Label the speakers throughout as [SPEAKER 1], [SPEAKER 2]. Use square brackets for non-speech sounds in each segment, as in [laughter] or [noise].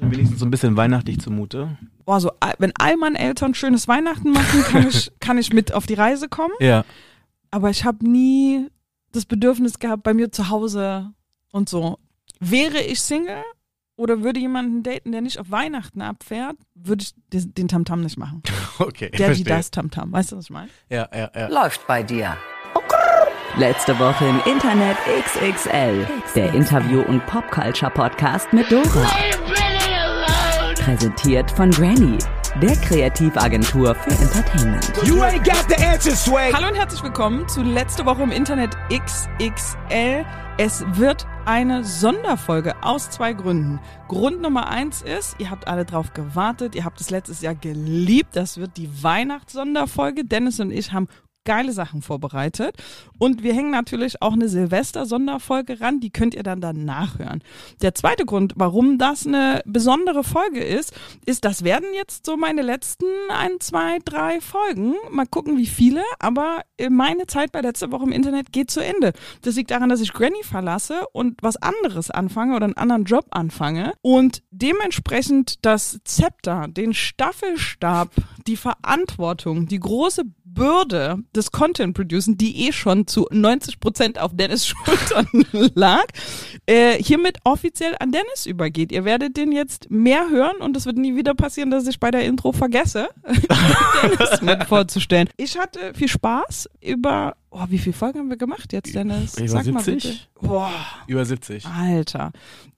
[SPEAKER 1] Wenigstens so ein bisschen weihnachtlich zumute.
[SPEAKER 2] Boah, so, wenn all meine Eltern schönes Weihnachten machen, kann [laughs] ich, kann ich mit auf die Reise kommen.
[SPEAKER 1] Ja.
[SPEAKER 2] Aber ich habe nie das Bedürfnis gehabt, bei mir zu Hause und so. Wäre ich Single oder würde jemanden daten, der nicht auf Weihnachten abfährt, würde ich den Tamtam nicht machen. [laughs]
[SPEAKER 1] Okay.
[SPEAKER 2] Der, die, das Tamtam. Weißt du, was ich meine?
[SPEAKER 1] Ja, ja, ja.
[SPEAKER 3] Läuft bei dir.
[SPEAKER 4] Letzte Woche im Internet XXL. Der Interview- und Popculture-Podcast mit Dora. Präsentiert von Granny, der Kreativagentur für Entertainment.
[SPEAKER 5] You ain't got the answer, Sway.
[SPEAKER 2] Hallo und herzlich willkommen zu letzte Woche im Internet XXL. Es wird eine Sonderfolge aus zwei Gründen. Grund Nummer eins ist, ihr habt alle drauf gewartet, ihr habt es letztes Jahr geliebt. Das wird die Weihnachtssonderfolge. Dennis und ich haben geile Sachen vorbereitet. Und wir hängen natürlich auch eine Silvester-Sonderfolge ran, die könnt ihr dann danach hören. Der zweite Grund, warum das eine besondere Folge ist, ist, das werden jetzt so meine letzten ein, zwei, drei Folgen. Mal gucken, wie viele, aber meine Zeit bei letzter Woche im Internet geht zu Ende. Das liegt daran, dass ich Granny verlasse und was anderes anfange oder einen anderen Job anfange und dementsprechend das Zepter, den Staffelstab, die Verantwortung, die große Bürde des Content Producen, die eh schon zu 90 Prozent auf Dennis [laughs] Schultern lag, äh, hiermit offiziell an Dennis übergeht. Ihr werdet den jetzt mehr hören und es wird nie wieder passieren, dass ich bei der Intro vergesse, [laughs] Dennis mit vorzustellen. Ich hatte viel Spaß über, oh, wie viele Folgen haben wir gemacht jetzt, Dennis?
[SPEAKER 1] Über
[SPEAKER 2] Sag mal
[SPEAKER 1] 70?
[SPEAKER 2] bitte. Boah.
[SPEAKER 1] Über 70.
[SPEAKER 2] Alter.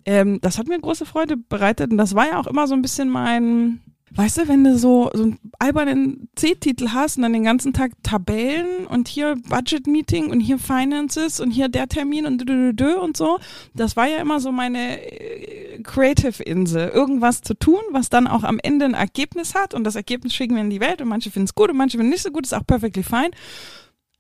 [SPEAKER 2] Ähm, das hat mir große Freude bereitet und das war ja auch immer so ein bisschen mein, weißt du, wenn du so, so einen albernen C-Titel hast und dann den ganzen Tag Tabellen und hier Budget-Meeting und hier Finances und hier der Termin und dü, dü, dü und so, das war ja immer so meine äh, Creative-Insel. Irgendwas zu tun, was dann auch am Ende ein Ergebnis hat und das Ergebnis schicken wir in die Welt und manche finden es gut und manche finden nicht so gut, ist auch perfectly fine.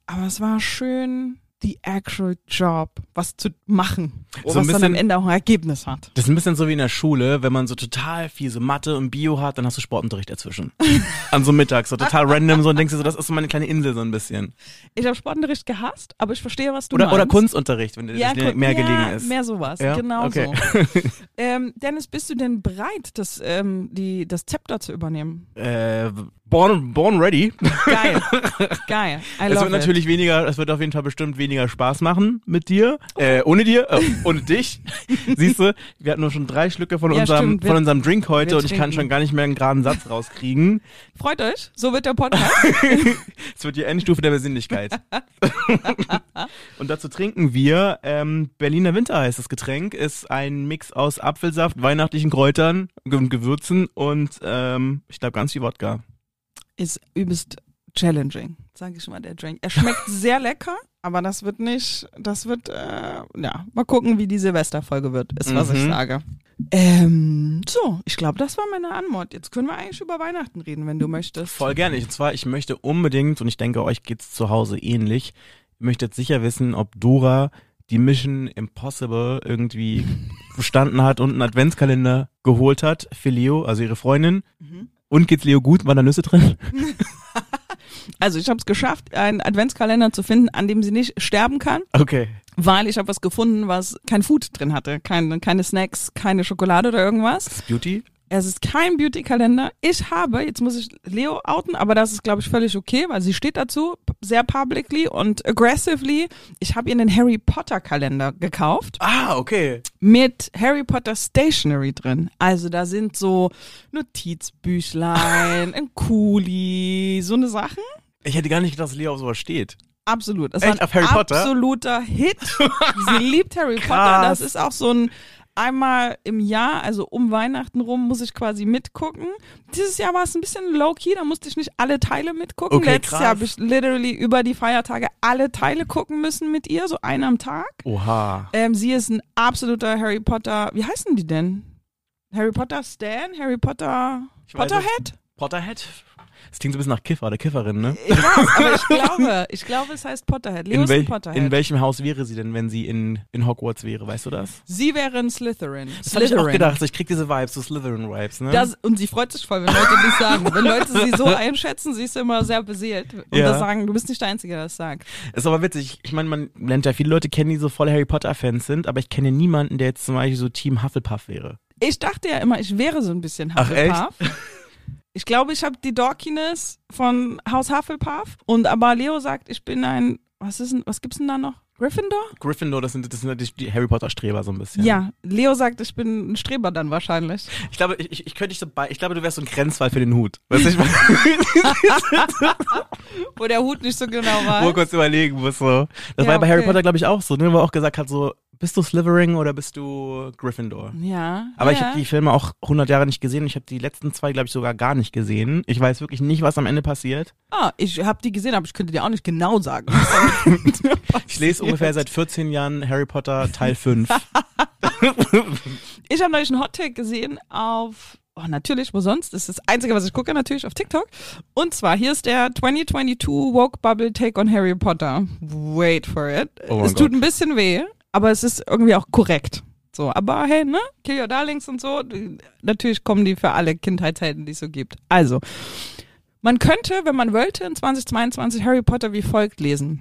[SPEAKER 2] Aber es war schön, die actual Job, was zu machen,
[SPEAKER 1] So
[SPEAKER 2] was
[SPEAKER 1] ein
[SPEAKER 2] dann am
[SPEAKER 1] bisschen-
[SPEAKER 2] Ende auch ein Ergebnis hat.
[SPEAKER 1] Das ist ein bisschen so wie in der Schule, wenn man so total viel so Mathe und Bio hat, dann hast du Sportunterricht dazwischen. [laughs] An so Mittag, so total random, so und denkst du so, das ist so meine kleine Insel so ein bisschen.
[SPEAKER 2] Ich habe Sportunterricht gehasst, aber ich verstehe, was du
[SPEAKER 1] Oder,
[SPEAKER 2] meinst.
[SPEAKER 1] oder Kunstunterricht, wenn dir das
[SPEAKER 2] Kun-
[SPEAKER 1] mehr
[SPEAKER 2] ja,
[SPEAKER 1] gelegen ist.
[SPEAKER 2] Mehr sowas,
[SPEAKER 1] Ja?
[SPEAKER 2] genau
[SPEAKER 1] Okay.
[SPEAKER 2] so. [laughs] ähm, Dennis, bist du denn bereit, das, ähm, die, das Zepter zu übernehmen?
[SPEAKER 1] Äh, born, born ready.
[SPEAKER 2] Geil, [laughs] geil. I
[SPEAKER 1] Es wird natürlich weniger, es wird auf jeden Fall bestimmt weniger Spaß machen mit dir, äh, ohne dir, äh, ohne dich. [laughs] Siehst du, wir hatten nur schon drei Schlücke von
[SPEAKER 2] Ja,
[SPEAKER 1] unserem,
[SPEAKER 2] stimmt. Wir-
[SPEAKER 1] von unserem Drink heute und ich kann schon gar nicht mehr einen geraden Satz rauskriegen.
[SPEAKER 2] it. [laughs] Freut euch, so wird der Podcast.
[SPEAKER 1] Es wird die Endstufe der Besinnlichkeit. und dazu trinken wir ähm, Berliner Winter heißt das Getränk, ist ein Mix aus Apfelsaft, weihnachtlichen Kräutern und Gewürzen und ähm, ich glaube ganz viel Wodka.
[SPEAKER 2] Ist übelst challenging, sage ich mal, der Drink. Er schmeckt [laughs] sehr lecker, aber das wird nicht, das wird, äh, ja, mal gucken, wie die Silvesterfolge wird, ist, was ich
[SPEAKER 1] Mhm.
[SPEAKER 2] sage. Ähm, so, ich glaube, das war meine Antwort. Jetzt können wir eigentlich über Weihnachten reden, wenn du möchtest.
[SPEAKER 1] Voll gerne. Und zwar, ich möchte unbedingt, und ich denke, euch geht's zu Hause ähnlich, ich möchte jetzt sicher wissen, ob Dora die Mission Impossible irgendwie [laughs] verstanden hat und einen Adventskalender geholt hat für Leo, also ihre Freundin.
[SPEAKER 2] Mhm.
[SPEAKER 1] Und geht's Leo gut? Waren da Nüsse drin? [laughs]
[SPEAKER 2] Also ich habe es geschafft, einen Adventskalender zu finden, an dem sie nicht sterben kann,
[SPEAKER 1] Okay.
[SPEAKER 2] weil ich habe was gefunden, was kein Food drin hatte, keine, keine Snacks, keine Schokolade oder irgendwas.
[SPEAKER 1] Beauty?
[SPEAKER 2] Es ist kein Beauty-Kalender. Ich habe, jetzt muss ich Leo outen, aber das ist, glaube ich, völlig okay, weil sie steht dazu, sehr publicly und aggressively. Ich habe ihr einen Harry Potter-Kalender gekauft
[SPEAKER 1] Ah, okay.
[SPEAKER 2] mit Harry Potter Stationery drin. Also da sind so Notizbüchlein, ein Kuli, so eine Sachen.
[SPEAKER 1] Ich hätte gar nicht gedacht, dass Leo auf sowas steht.
[SPEAKER 2] Absolut. Das
[SPEAKER 1] Echt?
[SPEAKER 2] war
[SPEAKER 1] Auf Harry
[SPEAKER 2] ein
[SPEAKER 1] Potter?
[SPEAKER 2] absoluter Hit. [laughs] Sie liebt Harry Potter.
[SPEAKER 1] Krass.
[SPEAKER 2] Das ist auch so ein einmal im Jahr, also um Weihnachten rum, muss ich quasi mitgucken. Dieses Jahr war es ein bisschen low-key, da musste ich nicht alle Teile mitgucken.
[SPEAKER 1] Okay,
[SPEAKER 2] Letztes
[SPEAKER 1] krass.
[SPEAKER 2] Jahr habe ich literally über die Feiertage alle Teile gucken müssen mit ihr, so einen am Tag.
[SPEAKER 1] Oha.
[SPEAKER 2] Ähm, sie ist ein absoluter Harry Potter, wie heißen die denn? Harry Potter Stan? Harry Potter Potterhead?
[SPEAKER 1] Potterhead? Das klingt so ein bisschen nach Kiffer oder Kifferin, ne?
[SPEAKER 2] Ich weiß, aber ich [laughs] glaube, ich glaube, es heißt Potterhead. Leo
[SPEAKER 1] In, wel
[SPEAKER 2] Potterhead.
[SPEAKER 1] in welchem Haus wäre sie denn, wenn sie in, in Hogwarts wäre? Weißt du das?
[SPEAKER 2] Sie wäre ein Slytherin.
[SPEAKER 1] Das habe ich auch gedacht. Ich krieg diese Vibes, so Slytherin-Vibes, ne?
[SPEAKER 2] Das, und sie freut sich voll, wenn Leute das sagen. [laughs] Wenn Leute sie so einschätzen, sie ist immer sehr beseelt. Und
[SPEAKER 1] Ja.
[SPEAKER 2] das sagen, du bist nicht der Einzige, der das sagt.
[SPEAKER 1] Ist aber witzig. Ich meine, man lernt ja viele Leute kennen, die so voll Harry Potter-Fans sind, aber ich kenne niemanden, der jetzt zum Beispiel so Team Hufflepuff wäre.
[SPEAKER 2] Ich dachte ja immer, ich wäre so ein bisschen
[SPEAKER 1] Ach, echt? [laughs]
[SPEAKER 2] Ich glaube, ich habe die Dorkiness von Haus Hufflepuff. Und aber Leo sagt, ich bin ein, was ist denn, was gibt's denn da noch? Gryffindor?
[SPEAKER 1] Gryffindor, das sind, das sind die- die Harry Potter Streber so ein bisschen.
[SPEAKER 2] Ja. Leo sagt, ich bin ein Streber dann wahrscheinlich.
[SPEAKER 1] Ich glaube, ich, ich, ich könnte dich so bei, ich glaube, du wärst so ein Grenzfall für den Hut. Weißt du, ich [laughs]
[SPEAKER 2] Wo der Hut nicht so genau
[SPEAKER 1] wo
[SPEAKER 2] war.
[SPEAKER 1] kurz überlegen muss so. Das
[SPEAKER 2] Ja,
[SPEAKER 1] war ja bei Harry
[SPEAKER 2] okay.
[SPEAKER 1] Potter, glaube ich, auch so, ne? Wo er auch gesagt hat, so, bist du Slytherin oder bist du Gryffindor?
[SPEAKER 2] Ja.
[SPEAKER 1] Aber
[SPEAKER 2] ja.
[SPEAKER 1] ich habe die Filme auch 100 Jahre nicht gesehen. Ich habe die letzten zwei, glaube ich, sogar gar nicht gesehen. Ich weiß wirklich nicht, was am Ende passiert.
[SPEAKER 2] Ah, ich habe die gesehen, aber ich könnte dir auch nicht genau sagen. [laughs]
[SPEAKER 1] Ich lese ungefähr seit 14 Jahren Harry Potter Teil 5. [laughs]
[SPEAKER 2] Ich habe neulich einen Hottake gesehen auf, oh natürlich, wo sonst? Das ist das Einzige, was ich gucke, natürlich auf TikTok. Und zwar, hier ist der 2022 Woke Bubble Take on Harry Potter. Wait for it.
[SPEAKER 1] Oh
[SPEAKER 2] es tut
[SPEAKER 1] Gott.
[SPEAKER 2] ein bisschen weh, aber es ist irgendwie auch korrekt. So, aber hey, ne? Kill Your Darlings und so. Natürlich kommen die für alle Kindheitshelden, die es so gibt. Also, man könnte, wenn man wollte, in 2022 Harry Potter wie folgt lesen.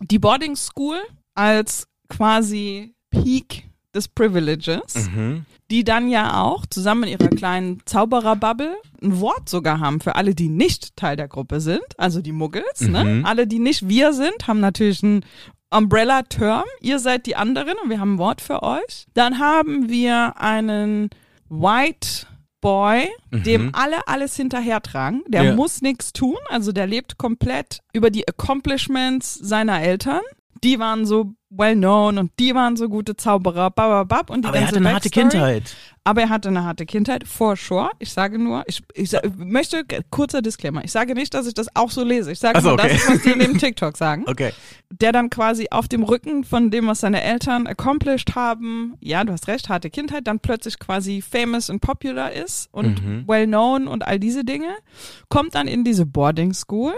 [SPEAKER 2] Die Boarding School als quasi Peak des Privileges
[SPEAKER 1] Mhm.
[SPEAKER 2] die dann ja auch zusammen in ihrer kleinen Zaubererbubble ein Wort sogar haben für alle, die nicht Teil der Gruppe sind, also die Muggels. Ne?
[SPEAKER 1] Mhm.
[SPEAKER 2] Alle, die nicht wir sind, haben natürlich einen Umbrella-Term. Ihr seid die anderen und wir haben ein Wort für euch. Dann haben wir einen White Boy, dem alle alles hinterhertragen. Der
[SPEAKER 1] Ja.
[SPEAKER 2] muss nichts tun, also der lebt komplett über die Accomplishments seiner Eltern. Die waren so well known und die waren so gute Zauberer, bababab und die
[SPEAKER 1] Aber er
[SPEAKER 2] ganze
[SPEAKER 1] hatte eine harte. Kindheit.
[SPEAKER 2] Aber er hatte eine harte Kindheit, for sure. Ich sage nur, ich, ich, sa- möchte, kurzer Disclaimer, ich sage nicht, dass ich das auch so lese. Ich sage
[SPEAKER 1] so,
[SPEAKER 2] nur,
[SPEAKER 1] okay.
[SPEAKER 2] das ist, was die in dem [laughs] TikTok sagen.
[SPEAKER 1] Okay.
[SPEAKER 2] Der dann quasi auf dem Rücken von dem, was seine Eltern accomplished haben, ja, du hast recht, harte Kindheit, dann plötzlich quasi famous und popular ist und
[SPEAKER 1] Mhm.
[SPEAKER 2] well known und all diese Dinge, kommt dann in diese Boarding School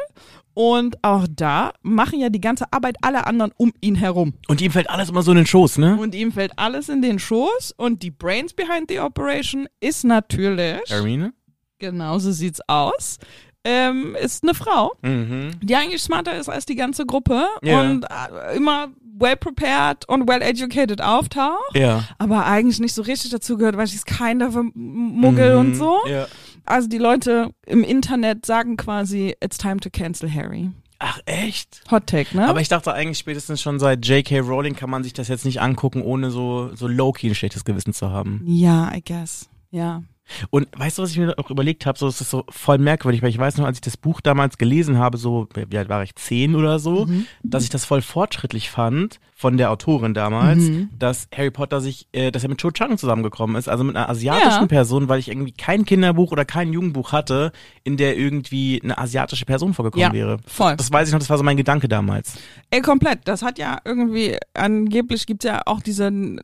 [SPEAKER 2] und auch da machen ja die ganze Arbeit alle anderen um ihn herum.
[SPEAKER 1] Und ihm fällt alles immer so in den Schoß, ne?
[SPEAKER 2] Und ihm fällt alles in den Schoß und die Brains behind the operation ist natürlich,
[SPEAKER 1] Hermine?
[SPEAKER 2] genau so sieht's aus, ähm, ist eine Frau,
[SPEAKER 1] Mhm.
[SPEAKER 2] die eigentlich smarter ist als die ganze Gruppe
[SPEAKER 1] Ja.
[SPEAKER 2] und äh, immer well prepared und well educated auftaucht,
[SPEAKER 1] Ja.
[SPEAKER 2] aber eigentlich nicht so richtig dazu gehört, weil sie ist a Muggel
[SPEAKER 1] Mhm.
[SPEAKER 2] und so.
[SPEAKER 1] Ja.
[SPEAKER 2] Also die Leute im Internet sagen quasi, it's time to cancel Harry.
[SPEAKER 1] Ach, echt?
[SPEAKER 2] Hot Take, ne?
[SPEAKER 1] Aber ich dachte eigentlich spätestens schon seit J.K. Rowling kann man sich das jetzt nicht angucken, ohne so, so low-key ein schlechtes Gewissen zu haben.
[SPEAKER 2] ja, I guess. Ja.
[SPEAKER 1] Und weißt du, was ich mir auch überlegt habe? So, es ist so voll merkwürdig, weil ich weiß noch, als ich das Buch damals gelesen habe, so, wie alt war ich, zehn oder so,
[SPEAKER 2] Mhm.
[SPEAKER 1] dass ich das voll fortschrittlich fand von der Autorin damals,
[SPEAKER 2] Mhm.
[SPEAKER 1] dass Harry Potter sich, äh, dass er mit Cho Chang zusammengekommen ist, also mit einer asiatischen
[SPEAKER 2] Ja.
[SPEAKER 1] Person, weil ich irgendwie kein Kinderbuch oder kein Jugendbuch hatte, in der irgendwie eine asiatische Person vorgekommen
[SPEAKER 2] Ja,
[SPEAKER 1] wäre.
[SPEAKER 2] voll.
[SPEAKER 1] Das weiß ich noch, das war so mein Gedanke damals.
[SPEAKER 2] Ey, komplett. Das hat ja irgendwie, angeblich gibt's ja auch diese äh,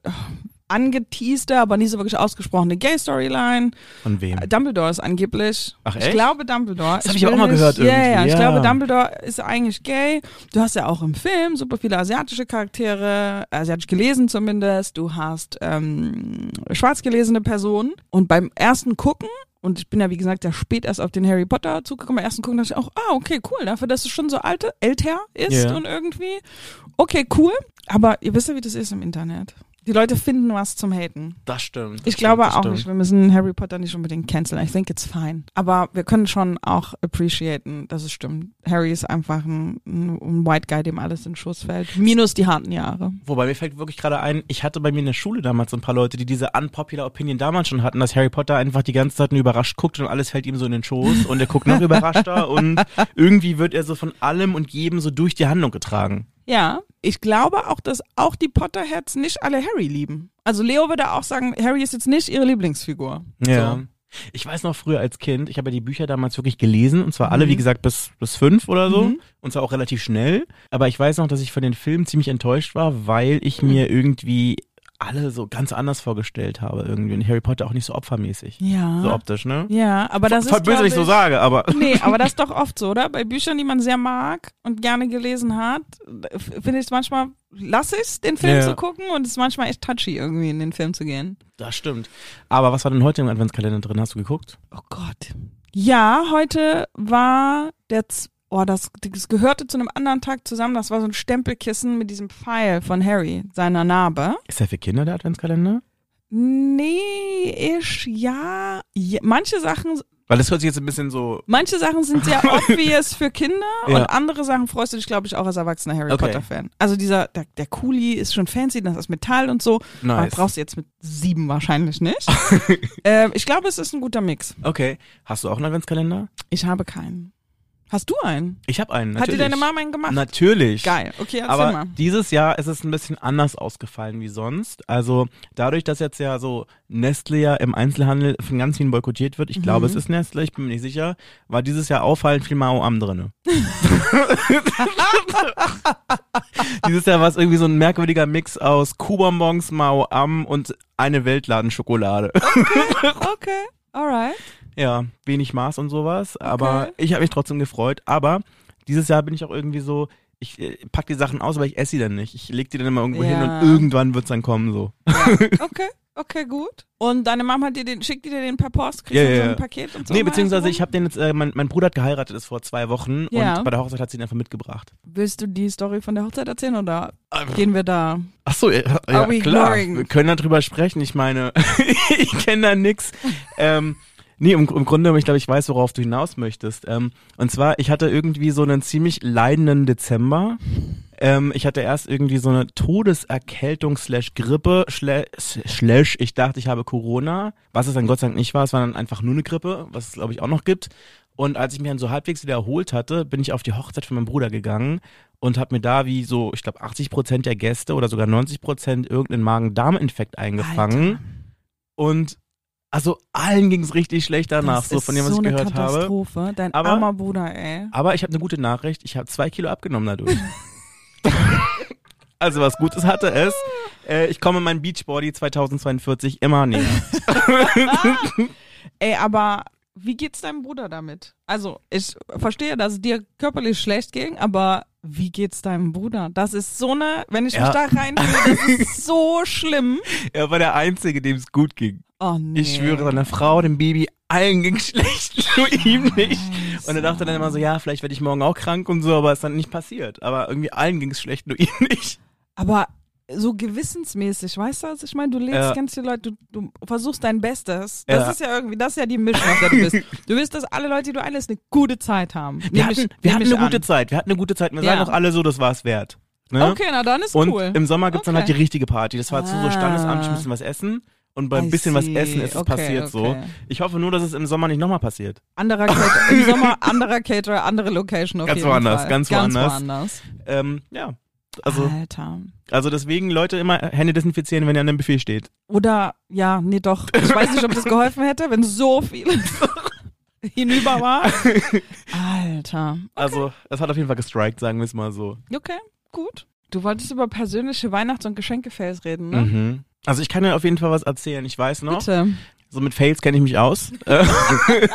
[SPEAKER 2] angeteaste, aber nie so wirklich ausgesprochene Gay-Storyline.
[SPEAKER 1] Von wem?
[SPEAKER 2] Dumbledore ist angeblich.
[SPEAKER 1] Ach,
[SPEAKER 2] Ich
[SPEAKER 1] echt?
[SPEAKER 2] glaube Dumbledore.
[SPEAKER 1] Das hab ich
[SPEAKER 2] will
[SPEAKER 1] auch mal gehört
[SPEAKER 2] Ja, ja,
[SPEAKER 1] irgendwie,
[SPEAKER 2] ich
[SPEAKER 1] ja.
[SPEAKER 2] glaube Dumbledore ist eigentlich gay. Du hast ja auch im Film super viele asiatische Charaktere, asiatisch gelesen zumindest. Du hast ähm, schwarz gelesene Personen. Und beim ersten Gucken und ich bin ja, wie gesagt, ja spät erst auf den Harry Potter zugekommen. Beim ersten Gucken dachte ich auch, ah, okay, cool. Dafür, dass es schon so alte, älter ist
[SPEAKER 1] Ja.
[SPEAKER 2] und irgendwie. Okay, cool. Aber ihr wisst ja, wie das ist im Internet. Die Leute finden was zum Haten.
[SPEAKER 1] Das stimmt. das
[SPEAKER 2] Ich
[SPEAKER 1] stimmt,
[SPEAKER 2] glaube
[SPEAKER 1] das
[SPEAKER 2] auch
[SPEAKER 1] stimmt.
[SPEAKER 2] nicht. Wir müssen Harry Potter nicht unbedingt canceln. I think it's fine. Aber wir können schon auch appreciaten, dass es stimmt. Harry ist einfach ein, ein, White Guy, dem alles in den Schuss fällt. Minus die harten Jahre.
[SPEAKER 1] Wobei mir fällt wirklich gerade ein, ich hatte bei mir in der Schule damals so ein paar Leute, die diese unpopular Opinion damals schon hatten, dass Harry Potter einfach die ganze Zeit nur überrascht guckt und alles fällt ihm so in den Schoß und er guckt noch [laughs] überraschter und irgendwie wird er so von allem und jedem so durch die Handlung getragen.
[SPEAKER 2] Ja, ich glaube auch, dass auch die Potterheads nicht alle Harry lieben. Also Leo würde auch sagen, Harry ist jetzt nicht ihre Lieblingsfigur. So.
[SPEAKER 1] Ich weiß noch früher als Kind, ich habe ja die Bücher damals wirklich gelesen und zwar alle, wie gesagt, bis, bis fünf oder so
[SPEAKER 2] Mhm.
[SPEAKER 1] und zwar auch relativ schnell. Aber ich weiß noch, dass ich von den Filmen ziemlich enttäuscht war, weil ich mir irgendwie alle so ganz anders vorgestellt habe irgendwie und Harry Potter auch nicht so opfermäßig.
[SPEAKER 2] Ja.
[SPEAKER 1] So optisch, ne?
[SPEAKER 2] Ja, aber das
[SPEAKER 1] Voll
[SPEAKER 2] ist.
[SPEAKER 1] böse,
[SPEAKER 2] glaub
[SPEAKER 1] wenn ich so sage, aber. [laughs]
[SPEAKER 2] Nee, aber das [laughs] ist doch oft so, oder? Bei Büchern, die man sehr mag und gerne gelesen hat, finde ich es manchmal, lasse ich den Film
[SPEAKER 1] Ja.
[SPEAKER 2] zu gucken und es ist manchmal echt touchy, irgendwie in den Film zu gehen.
[SPEAKER 1] Das stimmt. Aber was war denn heute im Adventskalender drin? Hast du geguckt?
[SPEAKER 2] Oh Gott. Ja, heute war der, oh, das, das gehörte zu einem anderen Tag zusammen. Das war so ein Stempelkissen mit diesem Pfeil von Harry, seiner Narbe.
[SPEAKER 1] Ist der für Kinder der Adventskalender?
[SPEAKER 2] Nee, ich, ja. ja. Manche Sachen,
[SPEAKER 1] Weil das hört sich jetzt ein bisschen so.
[SPEAKER 2] manche Sachen sind sehr [laughs] obvious für Kinder
[SPEAKER 1] Ja.
[SPEAKER 2] und andere Sachen freust du dich, glaube ich, auch als erwachsener Harry
[SPEAKER 1] Okay.
[SPEAKER 2] Potter Fan. Also dieser, der, der Kuli ist schon fancy, das ist Metall und so. Aber
[SPEAKER 1] Nice.
[SPEAKER 2] brauchst du jetzt mit sieben wahrscheinlich nicht. [laughs] ähm, ich glaube, es ist ein guter Mix.
[SPEAKER 1] Okay. Hast du auch einen Adventskalender?
[SPEAKER 2] Ich habe keinen. Hast du einen?
[SPEAKER 1] Ich habe einen.
[SPEAKER 2] Hat dir
[SPEAKER 1] Natürlich.
[SPEAKER 2] deine Mama einen gemacht?
[SPEAKER 1] Natürlich.
[SPEAKER 2] Geil. Okay, erzähl
[SPEAKER 1] Aber
[SPEAKER 2] mal.
[SPEAKER 1] dieses Jahr ist es ein bisschen anders ausgefallen wie sonst. Also dadurch, dass jetzt ja so Nestle ja im Einzelhandel von ganz vielen boykottiert wird, ich glaube, es
[SPEAKER 2] Mhm.
[SPEAKER 1] ist Nestle, ich bin mir nicht sicher, war dieses Jahr auffallend viel Mao Am drinne. [laughs] dieses Jahr war es irgendwie so ein merkwürdiger Mix aus Kuhbonbons, Mao Am und eine Weltladenschokolade.
[SPEAKER 2] Okay, alright.
[SPEAKER 1] Ja, wenig Maß und sowas, aber
[SPEAKER 2] Okay.
[SPEAKER 1] ich habe mich trotzdem gefreut. Aber dieses Jahr bin ich auch irgendwie so, ich äh, pack die Sachen aus, aber ich esse sie dann nicht. Ich leg die dann immer irgendwo hin
[SPEAKER 2] Ja.
[SPEAKER 1] und irgendwann wird's dann kommen so. [laughs]
[SPEAKER 2] Okay, okay, gut. Und deine Mama hat dir den, schickt dir den per Post? Kriegst
[SPEAKER 1] Ja,
[SPEAKER 2] du
[SPEAKER 1] ja,
[SPEAKER 2] so ein
[SPEAKER 1] ja.
[SPEAKER 2] Paket und so?
[SPEAKER 1] nee, beziehungsweise ich habe den jetzt, äh, mein, mein Bruder hat geheiratet, ist vor zwei Wochen
[SPEAKER 2] Ja.
[SPEAKER 1] und bei der Hochzeit hat sie ihn einfach mitgebracht.
[SPEAKER 2] Willst du die Story von der Hochzeit erzählen oder gehen wir da?
[SPEAKER 1] Ach so, ja, ja klar.
[SPEAKER 2] ignoring?
[SPEAKER 1] Wir können darüber sprechen. Ich meine, [laughs] ich kenne da nix. Ähm, nee, im, im Grunde, ich glaube, ich weiß, worauf du hinaus möchtest. Ähm, und zwar, ich hatte irgendwie so einen ziemlich leidenden Dezember. Ähm, ich hatte erst irgendwie so eine Todeserkältung slash Grippe slash, ich dachte, ich habe Corona, was es dann Gott sei Dank nicht war, es war dann einfach nur eine Grippe, was es glaube ich auch noch gibt. Und als ich mich dann so halbwegs wieder erholt hatte, bin ich auf die Hochzeit von meinem Bruder gegangen und habe mir da wie so, ich glaube 80 Prozent der Gäste oder sogar 90 Prozent irgendeinen Magen-Darm-Infekt eingefangen.
[SPEAKER 2] Alter.
[SPEAKER 1] Und also allen ging es richtig schlecht danach,
[SPEAKER 2] das
[SPEAKER 1] so von dem, was
[SPEAKER 2] so
[SPEAKER 1] ich gehört habe.
[SPEAKER 2] Katastrophe. Dein
[SPEAKER 1] Aber-
[SPEAKER 2] armer Bruder, ey.
[SPEAKER 1] Aber ich habe eine gute Nachricht, ich habe zwei Kilo abgenommen dadurch. [laughs] also was Gutes hatte es. Äh, ich komme meinem Beachbody 2042 immer näher. [laughs]
[SPEAKER 2] Ey, aber wie geht's deinem Bruder damit? Also, ich verstehe, dass es dir körperlich schlecht ging, aber wie geht's deinem Bruder? Das ist so eine, wenn ich
[SPEAKER 1] Ja.
[SPEAKER 2] mich da reinfühle, das ist [laughs] so schlimm.
[SPEAKER 1] Er war der Einzige, dem es gut ging.
[SPEAKER 2] Oh nee.
[SPEAKER 1] Ich schwöre, seiner Frau, dem Baby, allen ging schlecht, [laughs] nur ihm nicht. Und er dachte dann immer so, ja, vielleicht werde ich morgen auch krank und so, aber ist dann nicht passiert. Aber irgendwie allen ging es schlecht, nur ihm nicht.
[SPEAKER 2] Aber so gewissensmäßig, weißt du, was ich meine? Du lebst
[SPEAKER 1] Ja.
[SPEAKER 2] ganz viele Leute, du, du versuchst dein Bestes. Das
[SPEAKER 1] Ja.
[SPEAKER 2] ist ja irgendwie, das ist ja die Mischung, auf der du bist. [laughs] Du willst, dass alle Leute, die du einlässt, eine gute Zeit haben.
[SPEAKER 1] Wir
[SPEAKER 2] Nehm
[SPEAKER 1] hatten,
[SPEAKER 2] ich-
[SPEAKER 1] wir hatten eine gute
[SPEAKER 2] an.
[SPEAKER 1] Zeit, wir hatten eine gute Zeit. Wir
[SPEAKER 2] Ja.
[SPEAKER 1] sagen auch alle so, das war es wert. Ne?
[SPEAKER 2] Okay, na dann ist
[SPEAKER 1] Und
[SPEAKER 2] cool.
[SPEAKER 1] im Sommer gibt's dann halt die
[SPEAKER 2] Okay.
[SPEAKER 1] richtige Party. Das war zu so
[SPEAKER 2] Ah.
[SPEAKER 1] standesamtlich, ein bisschen was essen. Und beim
[SPEAKER 2] I
[SPEAKER 1] bisschen was essen ist es
[SPEAKER 2] Okay,
[SPEAKER 1] passiert so.
[SPEAKER 2] okay.
[SPEAKER 1] Ich hoffe nur, dass es im Sommer nicht nochmal passiert.
[SPEAKER 2] Anderer Caterer, im Sommer anderer Caterer, andere Location auf
[SPEAKER 1] Ganz
[SPEAKER 2] jeden
[SPEAKER 1] woanders,
[SPEAKER 2] Fall.
[SPEAKER 1] ganz
[SPEAKER 2] ganz
[SPEAKER 1] woanders.
[SPEAKER 2] woanders.
[SPEAKER 1] Ähm, ja. Also,
[SPEAKER 2] Alter.
[SPEAKER 1] also deswegen Leute immer Hände desinfizieren, wenn ihr an dem Buffet steht.
[SPEAKER 2] Oder, ja, nee, doch. Ich weiß nicht, ob das geholfen hätte, wenn so viel [laughs] hinüber war. Alter.
[SPEAKER 1] Also, es hat auf jeden Fall gestrikt, sagen wir es mal so.
[SPEAKER 2] Okay, gut. Du wolltest über persönliche Weihnachts- und Geschenkefails reden, ne?
[SPEAKER 1] Mhm. Also ich kann dir auf jeden Fall was erzählen. Ich weiß noch,
[SPEAKER 2] Bitte.
[SPEAKER 1] So mit Fails kenne ich mich aus. [laughs] [laughs]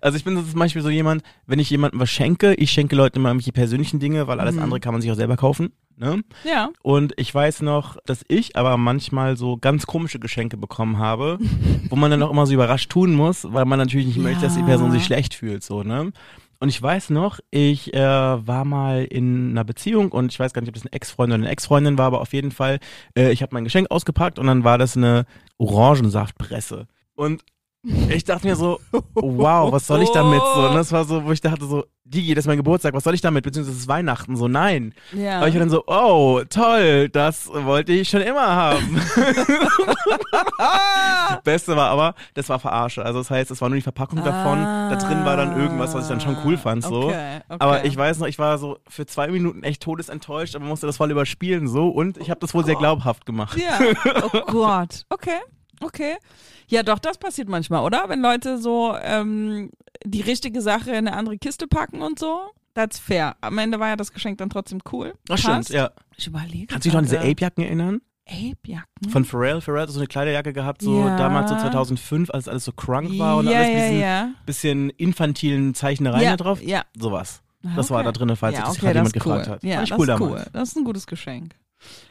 [SPEAKER 1] Also ich bin so zum Beispiel so jemand, wenn ich jemandem was schenke, ich schenke Leuten immer irgendwelche persönlichen Dinge, weil alles
[SPEAKER 2] Mhm.
[SPEAKER 1] andere kann man sich auch selber kaufen. Ne?
[SPEAKER 2] Ja.
[SPEAKER 1] Und ich weiß noch, dass ich aber manchmal so ganz komische Geschenke bekommen habe, wo man dann auch immer so überrascht tun muss, weil man natürlich nicht möchte, dass die
[SPEAKER 2] Ja.
[SPEAKER 1] Person sich schlecht fühlt, so, ne? Und ich weiß noch, ich äh, war mal in einer Beziehung und ich weiß gar nicht, ob das eine Ex-Freundin oder eine Ex-Freundin war, aber auf jeden Fall, äh, ich habe mein Geschenk ausgepackt und dann war das eine Orangensaftpresse. Und ich dachte mir so, [laughs] wow, was soll ich damit? So, und das war so, wo ich dachte so, Digi, das ist mein Geburtstag, was soll ich damit? Beziehungsweise es ist Weihnachten, so nein.
[SPEAKER 2] Ja.
[SPEAKER 1] Aber ich war dann so, oh, toll, das wollte ich schon immer haben. [laughs] Beste war aber, das war Verarsche. Also das heißt, es war nur die Verpackung davon. Da drin war dann irgendwas, was ich dann schon cool fand. So.
[SPEAKER 2] Okay, okay.
[SPEAKER 1] Aber ich weiß noch, ich war so für zwei Minuten echt todesenttäuscht, aber musste das voll überspielen so und ich habe das wohl sehr glaubhaft gemacht.
[SPEAKER 2] Ja. Oh Gott. Okay. Okay. Ja, doch, das passiert manchmal, oder? Wenn Leute so ähm, die richtige Sache in eine andere Kiste packen und so. That's fair. Am Ende war ja das Geschenk dann trotzdem cool.
[SPEAKER 1] Das stimmt, ja.
[SPEAKER 2] Ich überlege.
[SPEAKER 1] Kannst du dich noch an diese. Ape-Jacken erinnern?
[SPEAKER 2] Ape-Jacken?
[SPEAKER 1] Von Pharrell. Pharrell hat so eine Kleiderjacke gehabt, so
[SPEAKER 2] Ja.
[SPEAKER 1] damals so 2005, als alles so crunk war und
[SPEAKER 2] ja,
[SPEAKER 1] alles mit
[SPEAKER 2] ja,
[SPEAKER 1] diesen
[SPEAKER 2] ja.
[SPEAKER 1] bisschen infantilen Zeichnereien da drauf.
[SPEAKER 2] Ja.
[SPEAKER 1] Sowas. Das war da drin, falls
[SPEAKER 2] ja,
[SPEAKER 1] sich das
[SPEAKER 2] okay,
[SPEAKER 1] gerade jemand
[SPEAKER 2] ist cool.
[SPEAKER 1] gefragt hat.
[SPEAKER 2] Ja,
[SPEAKER 1] Fand ich
[SPEAKER 2] das
[SPEAKER 1] cool
[SPEAKER 2] ist
[SPEAKER 1] damals.
[SPEAKER 2] cool. Das ist ein gutes Geschenk.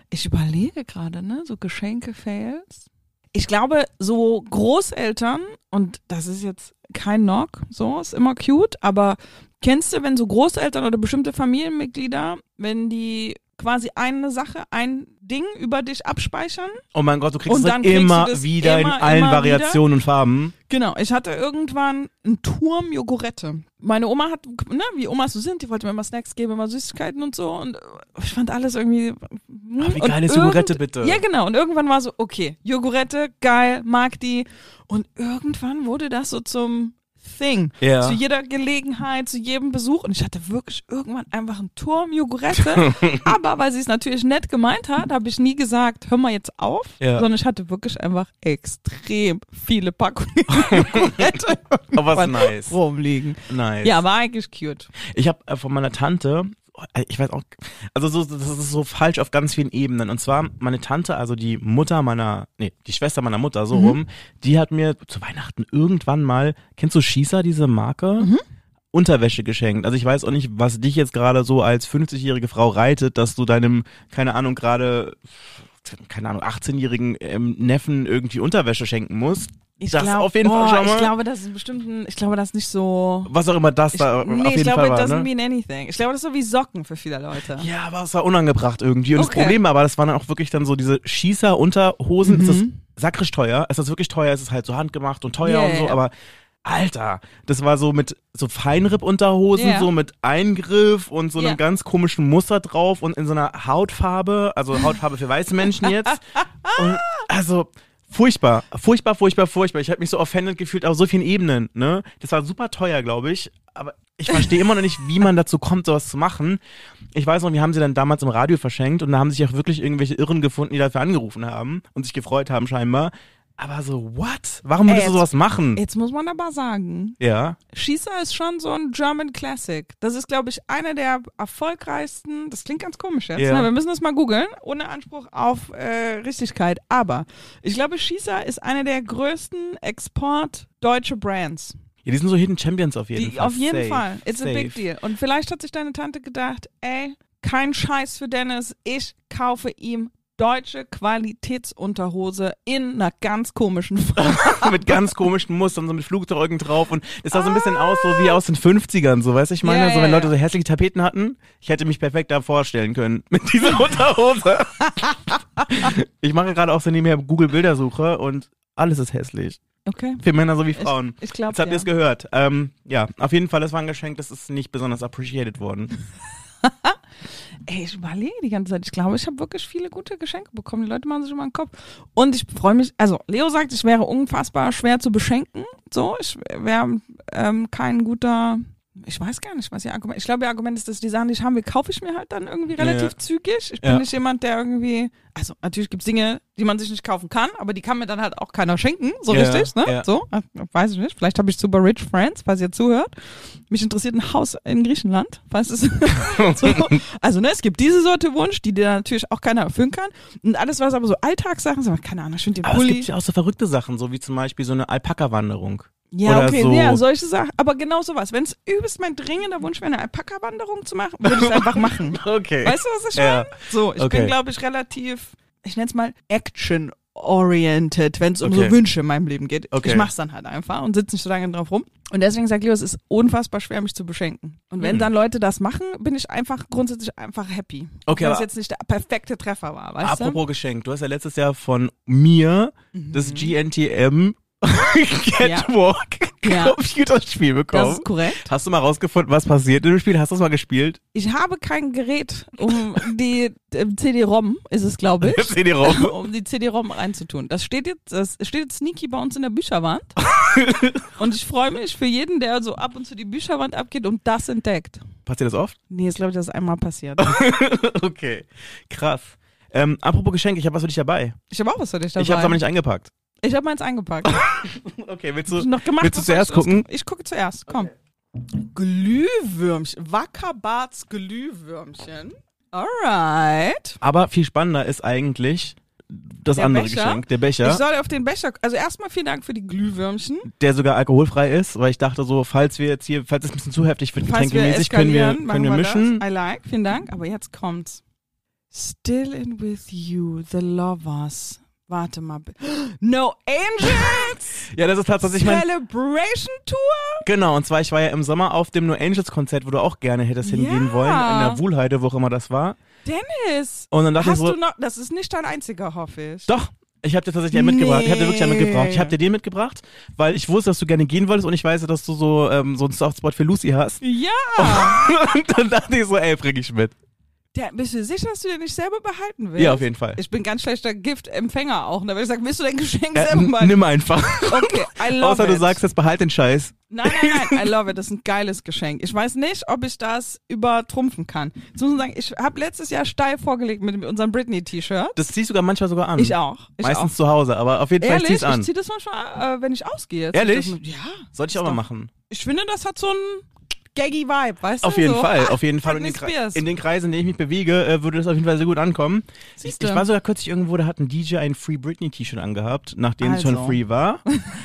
[SPEAKER 2] Ich überlege gerade, ne, so Geschenke-Fails. Ich glaube, so Großeltern, und das ist jetzt kein Knock, so, ist immer cute, aber kennst du, wenn so Großeltern oder bestimmte Familienmitglieder, wenn die quasi eine Sache, ein Ding über dich abspeichern.
[SPEAKER 1] Oh mein Gott, du kriegst
[SPEAKER 2] Und
[SPEAKER 1] es
[SPEAKER 2] dann kriegst
[SPEAKER 1] immer
[SPEAKER 2] das
[SPEAKER 1] wieder
[SPEAKER 2] immer,
[SPEAKER 1] in allen Variationen und Farben.
[SPEAKER 2] Genau, ich hatte irgendwann einen Turm Jogurette. Meine Oma hat, ne, wie Omas so sind, die wollte mir immer Snacks geben, immer Süßigkeiten und so. Und äh, ich fand alles irgendwie. hm,
[SPEAKER 1] Ach, wie geil ist Jogurette bitte?
[SPEAKER 2] Ja, genau. Und irgendwann war so, okay, Jogurette, geil, mag die. Und irgendwann wurde das so zum Thing.
[SPEAKER 1] Ja.
[SPEAKER 2] Zu jeder Gelegenheit, zu jedem Besuch. Und ich hatte wirklich irgendwann einfach einen Turm Jogurette. [laughs] Aber weil sie es natürlich nett gemeint hat, habe ich nie gesagt, hör mal jetzt auf.
[SPEAKER 1] Ja.
[SPEAKER 2] Sondern ich hatte wirklich einfach extrem viele Packungen [laughs] Jogurette
[SPEAKER 1] Aber was nice.
[SPEAKER 2] rumliegen.
[SPEAKER 1] Nice.
[SPEAKER 2] Ja, war eigentlich cute.
[SPEAKER 1] Ich habe äh, von meiner Tante, ich weiß auch, also so, das ist so falsch auf ganz vielen Ebenen. Und zwar meine Tante, also die Mutter meiner, nee, die Schwester meiner Mutter, so rum, die hat mir zu Weihnachten irgendwann mal, kennst du Schießer, diese Marke? Unterwäsche geschenkt. Also ich weiß auch nicht, was dich jetzt gerade so als 50-jährige Frau reitet, dass du deinem, keine Ahnung, gerade, keine Ahnung, 18-jährigen ähm, Neffen irgendwie Unterwäsche schenken musst.
[SPEAKER 2] Ich
[SPEAKER 1] das
[SPEAKER 2] glaub-
[SPEAKER 1] auf jeden Fall
[SPEAKER 2] oh,
[SPEAKER 1] schon mal.
[SPEAKER 2] Ich glaube, das ist bestimmt ein, ich glaube, das ist nicht so.
[SPEAKER 1] was auch immer das
[SPEAKER 2] Ich,
[SPEAKER 1] da
[SPEAKER 2] nee,
[SPEAKER 1] auf
[SPEAKER 2] ich
[SPEAKER 1] jeden
[SPEAKER 2] glaube,
[SPEAKER 1] Fall
[SPEAKER 2] it
[SPEAKER 1] war.
[SPEAKER 2] doesn't
[SPEAKER 1] Ne?
[SPEAKER 2] mean anything. Ich glaube, das ist so wie Socken für viele Leute.
[SPEAKER 1] Ja, aber es war unangebracht irgendwie. Und
[SPEAKER 2] Okay.
[SPEAKER 1] das Problem war, aber das waren dann auch wirklich dann so diese Schießer-Unterhosen.
[SPEAKER 2] Mhm.
[SPEAKER 1] Ist das sakrisch teuer? Ist das wirklich teuer? Ist es halt so handgemacht und teuer
[SPEAKER 2] Ja,
[SPEAKER 1] und so?
[SPEAKER 2] ja.
[SPEAKER 1] Aber Alter, das war so mit so Feinripp-Unterhosen,
[SPEAKER 2] Ja.
[SPEAKER 1] so mit Eingriff und so einem ganz komischen Muster drauf und in so einer Hautfarbe, also Hautfarbe für weiße Menschen jetzt. [laughs] Und also furchtbar, furchtbar, furchtbar, furchtbar. Ich habe mich so offended gefühlt auf so vielen Ebenen. Ne, das war super teuer, glaube ich. Aber ich verstehe immer noch nicht, wie man dazu kommt, sowas zu machen. Ich weiß noch, wir haben sie dann damals im Radio verschenkt und da haben sich auch wirklich irgendwelche Irren gefunden, die dafür angerufen haben und sich gefreut haben scheinbar. Aber so, what? Warum
[SPEAKER 2] Ey,
[SPEAKER 1] würdest du sowas machen?
[SPEAKER 2] Jetzt muss man aber sagen,
[SPEAKER 1] Ja.
[SPEAKER 2] Schießer ist schon so ein German Classic. Das ist, glaube ich, einer der erfolgreichsten. Das klingt ganz komisch jetzt.
[SPEAKER 1] Ja.
[SPEAKER 2] Ne? Wir müssen das mal googeln, ohne Anspruch auf äh, Richtigkeit. Aber ich glaube, Schießer ist einer der größten Export-deutsche Brands.
[SPEAKER 1] Ja, die sind so Hidden Champions auf jeden
[SPEAKER 2] Die,
[SPEAKER 1] Fall.
[SPEAKER 2] auf jeden
[SPEAKER 1] Safe.
[SPEAKER 2] Fall. It's
[SPEAKER 1] Safe.
[SPEAKER 2] a big deal. Und vielleicht hat sich deine Tante gedacht, ey, kein Scheiß für Dennis. Ich kaufe ihm deutsche Qualitätsunterhose in einer ganz komischen Farbe. [laughs]
[SPEAKER 1] mit ganz komischen Mustern, so mit Flugzeugen drauf und das sah so ein bisschen aus, so wie aus den 50ern, so, weißt du, ich meine,
[SPEAKER 2] Ja,
[SPEAKER 1] so wenn Leute so hässliche Tapeten hatten, ich hätte mich perfekt da vorstellen können [laughs] mit dieser Unterhose. [laughs] ich mache gerade auch so nebenher Google-Bildersuche und alles ist hässlich.
[SPEAKER 2] Okay.
[SPEAKER 1] Für Männer sowie Frauen.
[SPEAKER 2] Ich glaube,
[SPEAKER 1] Jetzt habt ihr
[SPEAKER 2] ja.
[SPEAKER 1] es gehört. Ähm, ja, auf jeden Fall, das war ein Geschenk, das ist nicht besonders appreciated worden.
[SPEAKER 2] Ey, ich überlege die ganze Zeit. Ich glaube, ich habe wirklich viele gute Geschenke bekommen. Die Leute machen sich immer den Kopf. Und ich freue mich, also Leo sagt, ich wäre unfassbar schwer zu beschenken. So, ich wäre ähm, kein guter, ich weiß gar nicht, was ihr Argument Ich glaube, ihr Argument ist, dass die Sachen, die ich haben will, kaufe ich mir halt dann irgendwie relativ
[SPEAKER 1] Ja.
[SPEAKER 2] zügig. Ich bin
[SPEAKER 1] Ja.
[SPEAKER 2] nicht jemand, der irgendwie, also natürlich gibt es Dinge, die man sich nicht kaufen kann, aber die kann mir dann halt auch keiner schenken. So
[SPEAKER 1] Ja,
[SPEAKER 2] richtig, ne? So, äh, weiß ich nicht. Vielleicht habe ich super rich friends, falls ihr zuhört. Mich interessiert ein Haus in Griechenland, falls es [laughs] so. Also, ne, es gibt diese Sorte Wunsch, die dir natürlich auch keiner erfüllen kann. Und alles, was aber so Alltagssachen sind, keine Ahnung, ich finde den
[SPEAKER 1] Aber es
[SPEAKER 2] Pulli.
[SPEAKER 1] gibt ja auch so verrückte Sachen, so wie zum Beispiel so eine Alpaka-Wanderung.
[SPEAKER 2] Ja, okay,
[SPEAKER 1] so-
[SPEAKER 2] ja, solche Sachen. Aber genau sowas. Wenn es übelst mein dringender Wunsch wäre, eine Alpaka-Wanderung zu machen, würde ich es [laughs] einfach machen.
[SPEAKER 1] Okay.
[SPEAKER 2] Weißt du, was ich
[SPEAKER 1] Ja.
[SPEAKER 2] meine? So, ich
[SPEAKER 1] Okay.
[SPEAKER 2] bin, glaube ich, relativ, ich nenne es mal Action-oriented, wenn es um
[SPEAKER 1] Okay.
[SPEAKER 2] so Wünsche in meinem Leben geht.
[SPEAKER 1] Okay.
[SPEAKER 2] Ich mach's dann halt einfach und sitze nicht so lange drauf rum. Und deswegen sagt Leo, es ist unfassbar schwer, mich zu beschenken. Und wenn
[SPEAKER 1] Hm.
[SPEAKER 2] dann Leute das machen, bin ich einfach grundsätzlich einfach happy.
[SPEAKER 1] Okay,
[SPEAKER 2] Weil es jetzt nicht der perfekte Treffer war, weißt
[SPEAKER 1] Apropos Geschenk, du hast ja letztes Jahr von mir das GNTM [laughs] Catwalk.
[SPEAKER 2] Ja.
[SPEAKER 1] Computerspiel
[SPEAKER 2] du? Das
[SPEAKER 1] bekommen.
[SPEAKER 2] ist korrekt.
[SPEAKER 1] Hast du mal rausgefunden, was passiert in dem Spiel? Hast du es mal gespielt?
[SPEAKER 2] Ich habe kein Gerät, um die CD-ROM, ist es, glaube ich.
[SPEAKER 1] CD-ROM. [laughs]
[SPEAKER 2] um die CD-ROM reinzutun. Das steht jetzt, das steht jetzt sneaky bei uns in der Bücherwand. [laughs] und ich freue mich für jeden, der so ab und zu die Bücherwand abgeht und das entdeckt.
[SPEAKER 1] Passiert das oft?
[SPEAKER 2] Nee, ist glaube ich das einmal passiert.
[SPEAKER 1] okay, krass. Ähm, apropos Geschenk, ich habe was für dich dabei.
[SPEAKER 2] Ich habe auch was für dich dabei.
[SPEAKER 1] Ich habe es aber nicht eingepackt.
[SPEAKER 2] Ich habe meins eingepackt. [laughs]
[SPEAKER 1] Okay, willst
[SPEAKER 2] ich
[SPEAKER 1] du?
[SPEAKER 2] noch gemacht.
[SPEAKER 1] willst du zuerst
[SPEAKER 2] ich
[SPEAKER 1] gucken?
[SPEAKER 2] Ich gucke zuerst, komm. Glühwürmchen. Wackerbarts Glühwürmchen. Alright.
[SPEAKER 1] Aber viel spannender ist eigentlich das
[SPEAKER 2] Der
[SPEAKER 1] andere
[SPEAKER 2] Becher?
[SPEAKER 1] Geschenk, der
[SPEAKER 2] Ich
[SPEAKER 1] Becher,
[SPEAKER 2] soll auf den Becher. Also erstmal vielen Dank für die Glühwürmchen.
[SPEAKER 1] der sogar alkoholfrei ist, weil ich dachte so, falls wir jetzt hier, falls es ein bisschen zu heftig wird,
[SPEAKER 2] Falls wir
[SPEAKER 1] getränkemäßig, können wir, können wir mischen.
[SPEAKER 2] Das. I like, vielen Dank. Aber jetzt kommt's. Still in with you, the lovers. Warte mal. [gasps] No Angels!
[SPEAKER 1] Ja, das ist tatsächlich mein,
[SPEAKER 2] Celebration Tour?
[SPEAKER 1] genau, und zwar, ich war ja im Sommer auf dem No Angels Konzert, wo du auch gerne hättest hingehen
[SPEAKER 2] Ja.
[SPEAKER 1] wollen, in der Wuhlheide, wo auch immer das war.
[SPEAKER 2] Dennis,
[SPEAKER 1] Und dann dachte
[SPEAKER 2] hast
[SPEAKER 1] ich so,
[SPEAKER 2] du noch, das ist nicht dein einziger, hoffe ich.
[SPEAKER 1] doch, ich habe dir tatsächlich einen mitgebracht. Ich habe dir wirklich einen
[SPEAKER 2] Nee.
[SPEAKER 1] mitgebracht. Ich habe dir den mitgebracht, weil ich wusste, dass du gerne gehen wolltest und ich weiß, dass du so, ähm, so einen Softspot für Lucy hast.
[SPEAKER 2] Ja, [laughs]
[SPEAKER 1] und dann dachte ich so, ey, bring ich mit.
[SPEAKER 2] Der, bist du sicher, dass du den nicht selber behalten willst?
[SPEAKER 1] Ja, auf jeden Fall.
[SPEAKER 2] Ich bin ganz schlechter Giftempfänger auch. Da würde ich sagen, willst du dein Geschenk
[SPEAKER 1] Äh,
[SPEAKER 2] selber behalten?
[SPEAKER 1] nimm einfach.
[SPEAKER 2] Okay, I [laughs] love
[SPEAKER 1] Außer
[SPEAKER 2] it.
[SPEAKER 1] du sagst jetzt, behalt den Scheiß.
[SPEAKER 2] Nein, nein, nein, I [laughs] love it. Das ist ein geiles Geschenk. Ich weiß nicht, ob ich das übertrumpfen kann. Jetzt muss man sagen, ich habe letztes Jahr steil vorgelegt mit unserem Britney-T-Shirt.
[SPEAKER 1] Das ziehst du sogar manchmal sogar an.
[SPEAKER 2] Ich auch. Ich
[SPEAKER 1] Meistens
[SPEAKER 2] auch.
[SPEAKER 1] zu Hause, aber auf jeden Fall ich
[SPEAKER 2] Ehrlich,
[SPEAKER 1] zieh's an.
[SPEAKER 2] ich zieh das manchmal, äh, wenn ich ausgehe.
[SPEAKER 1] Ehrlich?
[SPEAKER 2] Zieh ich Das, ja.
[SPEAKER 1] Sollte ich auch mal machen.
[SPEAKER 2] Ich finde, das hat so einen gaggy Vibe, weißt
[SPEAKER 1] Auf
[SPEAKER 2] du?
[SPEAKER 1] jeden
[SPEAKER 2] so,
[SPEAKER 1] Fall,
[SPEAKER 2] ah,
[SPEAKER 1] auf jeden Fall. In den, in den Kreisen, in denen ich mich bewege, äh, würde das auf jeden Fall sehr gut ankommen. Ich,
[SPEAKER 2] Siehste.
[SPEAKER 1] ich war sogar kürzlich irgendwo, da hat ein DJ ein Free Britney T-Shirt angehabt, nachdem es schon
[SPEAKER 2] Also.
[SPEAKER 1] free war.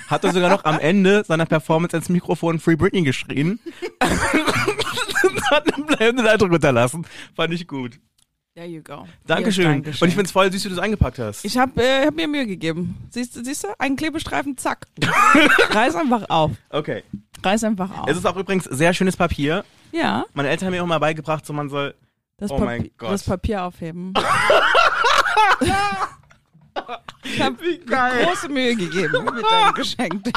[SPEAKER 1] Hat er sogar noch am Ende seiner Performance ins Mikrofon Free Britney geschrien. [laughs] hat einen bleibenden Eindruck hinterlassen. Fand ich gut.
[SPEAKER 2] There you go.
[SPEAKER 1] Dankeschön.
[SPEAKER 2] Ist dein
[SPEAKER 1] Und ich
[SPEAKER 2] Geschenk.
[SPEAKER 1] find's voll süß, wie du das eingepackt hast.
[SPEAKER 2] Ich habe äh, hab mir Mühe gegeben. Siehst du, siehst du? Ein Klebestreifen, zack. [laughs] Reiß einfach auf.
[SPEAKER 1] Okay.
[SPEAKER 2] Reiß einfach auf.
[SPEAKER 1] Es ist auch übrigens sehr schönes Papier.
[SPEAKER 2] ja,
[SPEAKER 1] Meine Eltern haben mir auch mal beigebracht, so man soll.
[SPEAKER 2] das,
[SPEAKER 1] Oh
[SPEAKER 2] Papi- das Papier aufheben. [laughs] ich habe große Mühe gegeben mit deinem Geschenk. [laughs]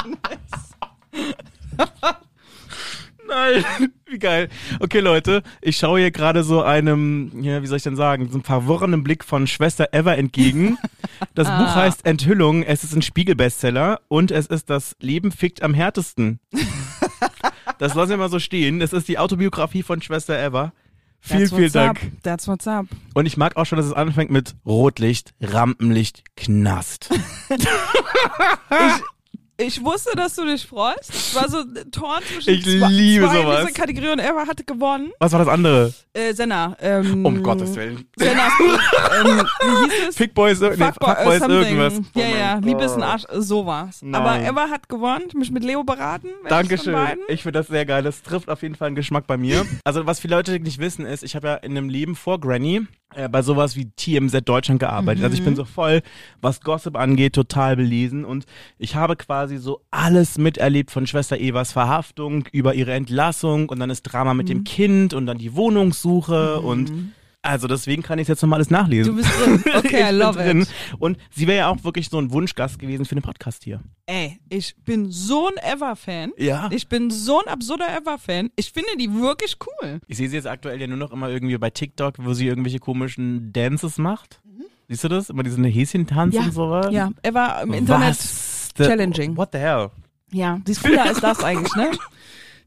[SPEAKER 1] Nein, [laughs] wie geil. Okay, Leute, ich schaue hier gerade so einem, ja, wie soll ich denn sagen, so einem verworrenen Blick von Schwester Eva entgegen. [laughs] Das
[SPEAKER 2] Ah.
[SPEAKER 1] Buch heißt Enthüllung, es ist ein Spiegel-Bestseller und es ist das Leben fickt am härtesten. [laughs] Das lassen wir mal so stehen. Es ist die Autobiografie von Schwester Eva. Vielen, vielen Dank.
[SPEAKER 2] Up. That's what's up.
[SPEAKER 1] Und ich mag auch schon, dass es anfängt mit Rotlicht, Rampenlicht, Knast.
[SPEAKER 2] Ich wusste, dass du dich freust. Es war so ein Tor zwischen
[SPEAKER 1] Ich
[SPEAKER 2] zwei,
[SPEAKER 1] liebe
[SPEAKER 2] zwei
[SPEAKER 1] sowas.
[SPEAKER 2] dieser Kategorie und Eva hatte gewonnen.
[SPEAKER 1] Was war das andere?
[SPEAKER 2] Äh, Senna. Ähm,
[SPEAKER 1] Um Gottes Willen.
[SPEAKER 2] Sennas Buch. ähm, wie hieß es?
[SPEAKER 1] Fickboys, nee,
[SPEAKER 2] Fuckboy,
[SPEAKER 1] Fuckboys
[SPEAKER 2] äh, something.
[SPEAKER 1] irgendwas.
[SPEAKER 2] Ja, ja, Liebe ist ein. Arsch, äh, sowas.
[SPEAKER 1] Nein.
[SPEAKER 2] Aber Eva hat gewonnen, mich mit Leo beraten.
[SPEAKER 1] Dankeschön. Ich finde das sehr geil. Das trifft auf jeden Fall einen Geschmack bei mir. Also was viele Leute nicht wissen ist, ich habe ja in einem Leben vor Granny äh, bei sowas wie TMZ Deutschland gearbeitet. Also ich
[SPEAKER 2] Mhm.
[SPEAKER 1] bin so voll, was Gossip angeht, total belesen und ich habe quasi so alles miterlebt von Schwester Evas Verhaftung über ihre Entlassung und dann das Drama mit
[SPEAKER 2] Mhm.
[SPEAKER 1] dem Kind und dann die Wohnungssuche und also deswegen kann ich jetzt nochmal alles nachlesen.
[SPEAKER 2] Du bist drin. [laughs] Okay,
[SPEAKER 1] ich
[SPEAKER 2] I love
[SPEAKER 1] drin.
[SPEAKER 2] it.
[SPEAKER 1] Und sie wäre ja auch wirklich so ein Wunschgast gewesen für den Podcast hier.
[SPEAKER 2] Ey, ich bin so ein Eva-Fan.
[SPEAKER 1] Ja.
[SPEAKER 2] Ich bin so ein absurder Eva-Fan. Ich finde die wirklich cool.
[SPEAKER 1] Ich sehe sie jetzt aktuell ja nur noch immer irgendwie bei TikTok, wo sie irgendwelche komischen Dances macht. Siehst du das? Immer diese Häschentanz
[SPEAKER 2] Mhm. Ja,
[SPEAKER 1] und sowas.
[SPEAKER 2] Ja, Eva im Internet.
[SPEAKER 1] Was? the-
[SPEAKER 2] challenging.
[SPEAKER 1] What the hell?
[SPEAKER 2] Ja, die ist cooler als das eigentlich, ne? [laughs]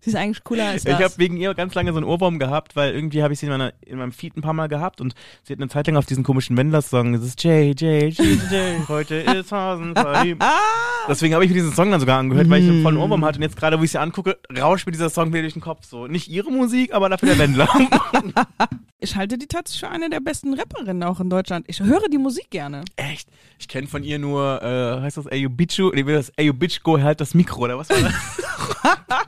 [SPEAKER 2] Sie ist eigentlich cooler als das.
[SPEAKER 1] Ich habe wegen ihr ganz lange so einen Ohrwurm gehabt, weil irgendwie habe ich sie in, meiner, in meinem Feed ein paar Mal gehabt und sie hat eine Zeit lang auf diesen komischen Wendler-Song, das ist J, J, J, J, heute ist Hasen. [laughs] Deswegen habe ich mir diesen Song dann sogar angehört, weil ich einen vollen Ohrwurm hatte und jetzt gerade, wo ich sie angucke, rauscht mir dieser Song wieder durch den Kopf so. Nicht ihre Musik, aber dafür der Wendler. [laughs]
[SPEAKER 2] ich halte die tatsächlich für eine der besten Rapperinnen auch in Deutschland. Ich höre die Musik gerne.
[SPEAKER 1] Echt? Ich kenne von ihr nur, äh, heißt das Ayo Bichu? Nee, das Ayo Bitchgo halt das Mikro, oder was war das? [laughs]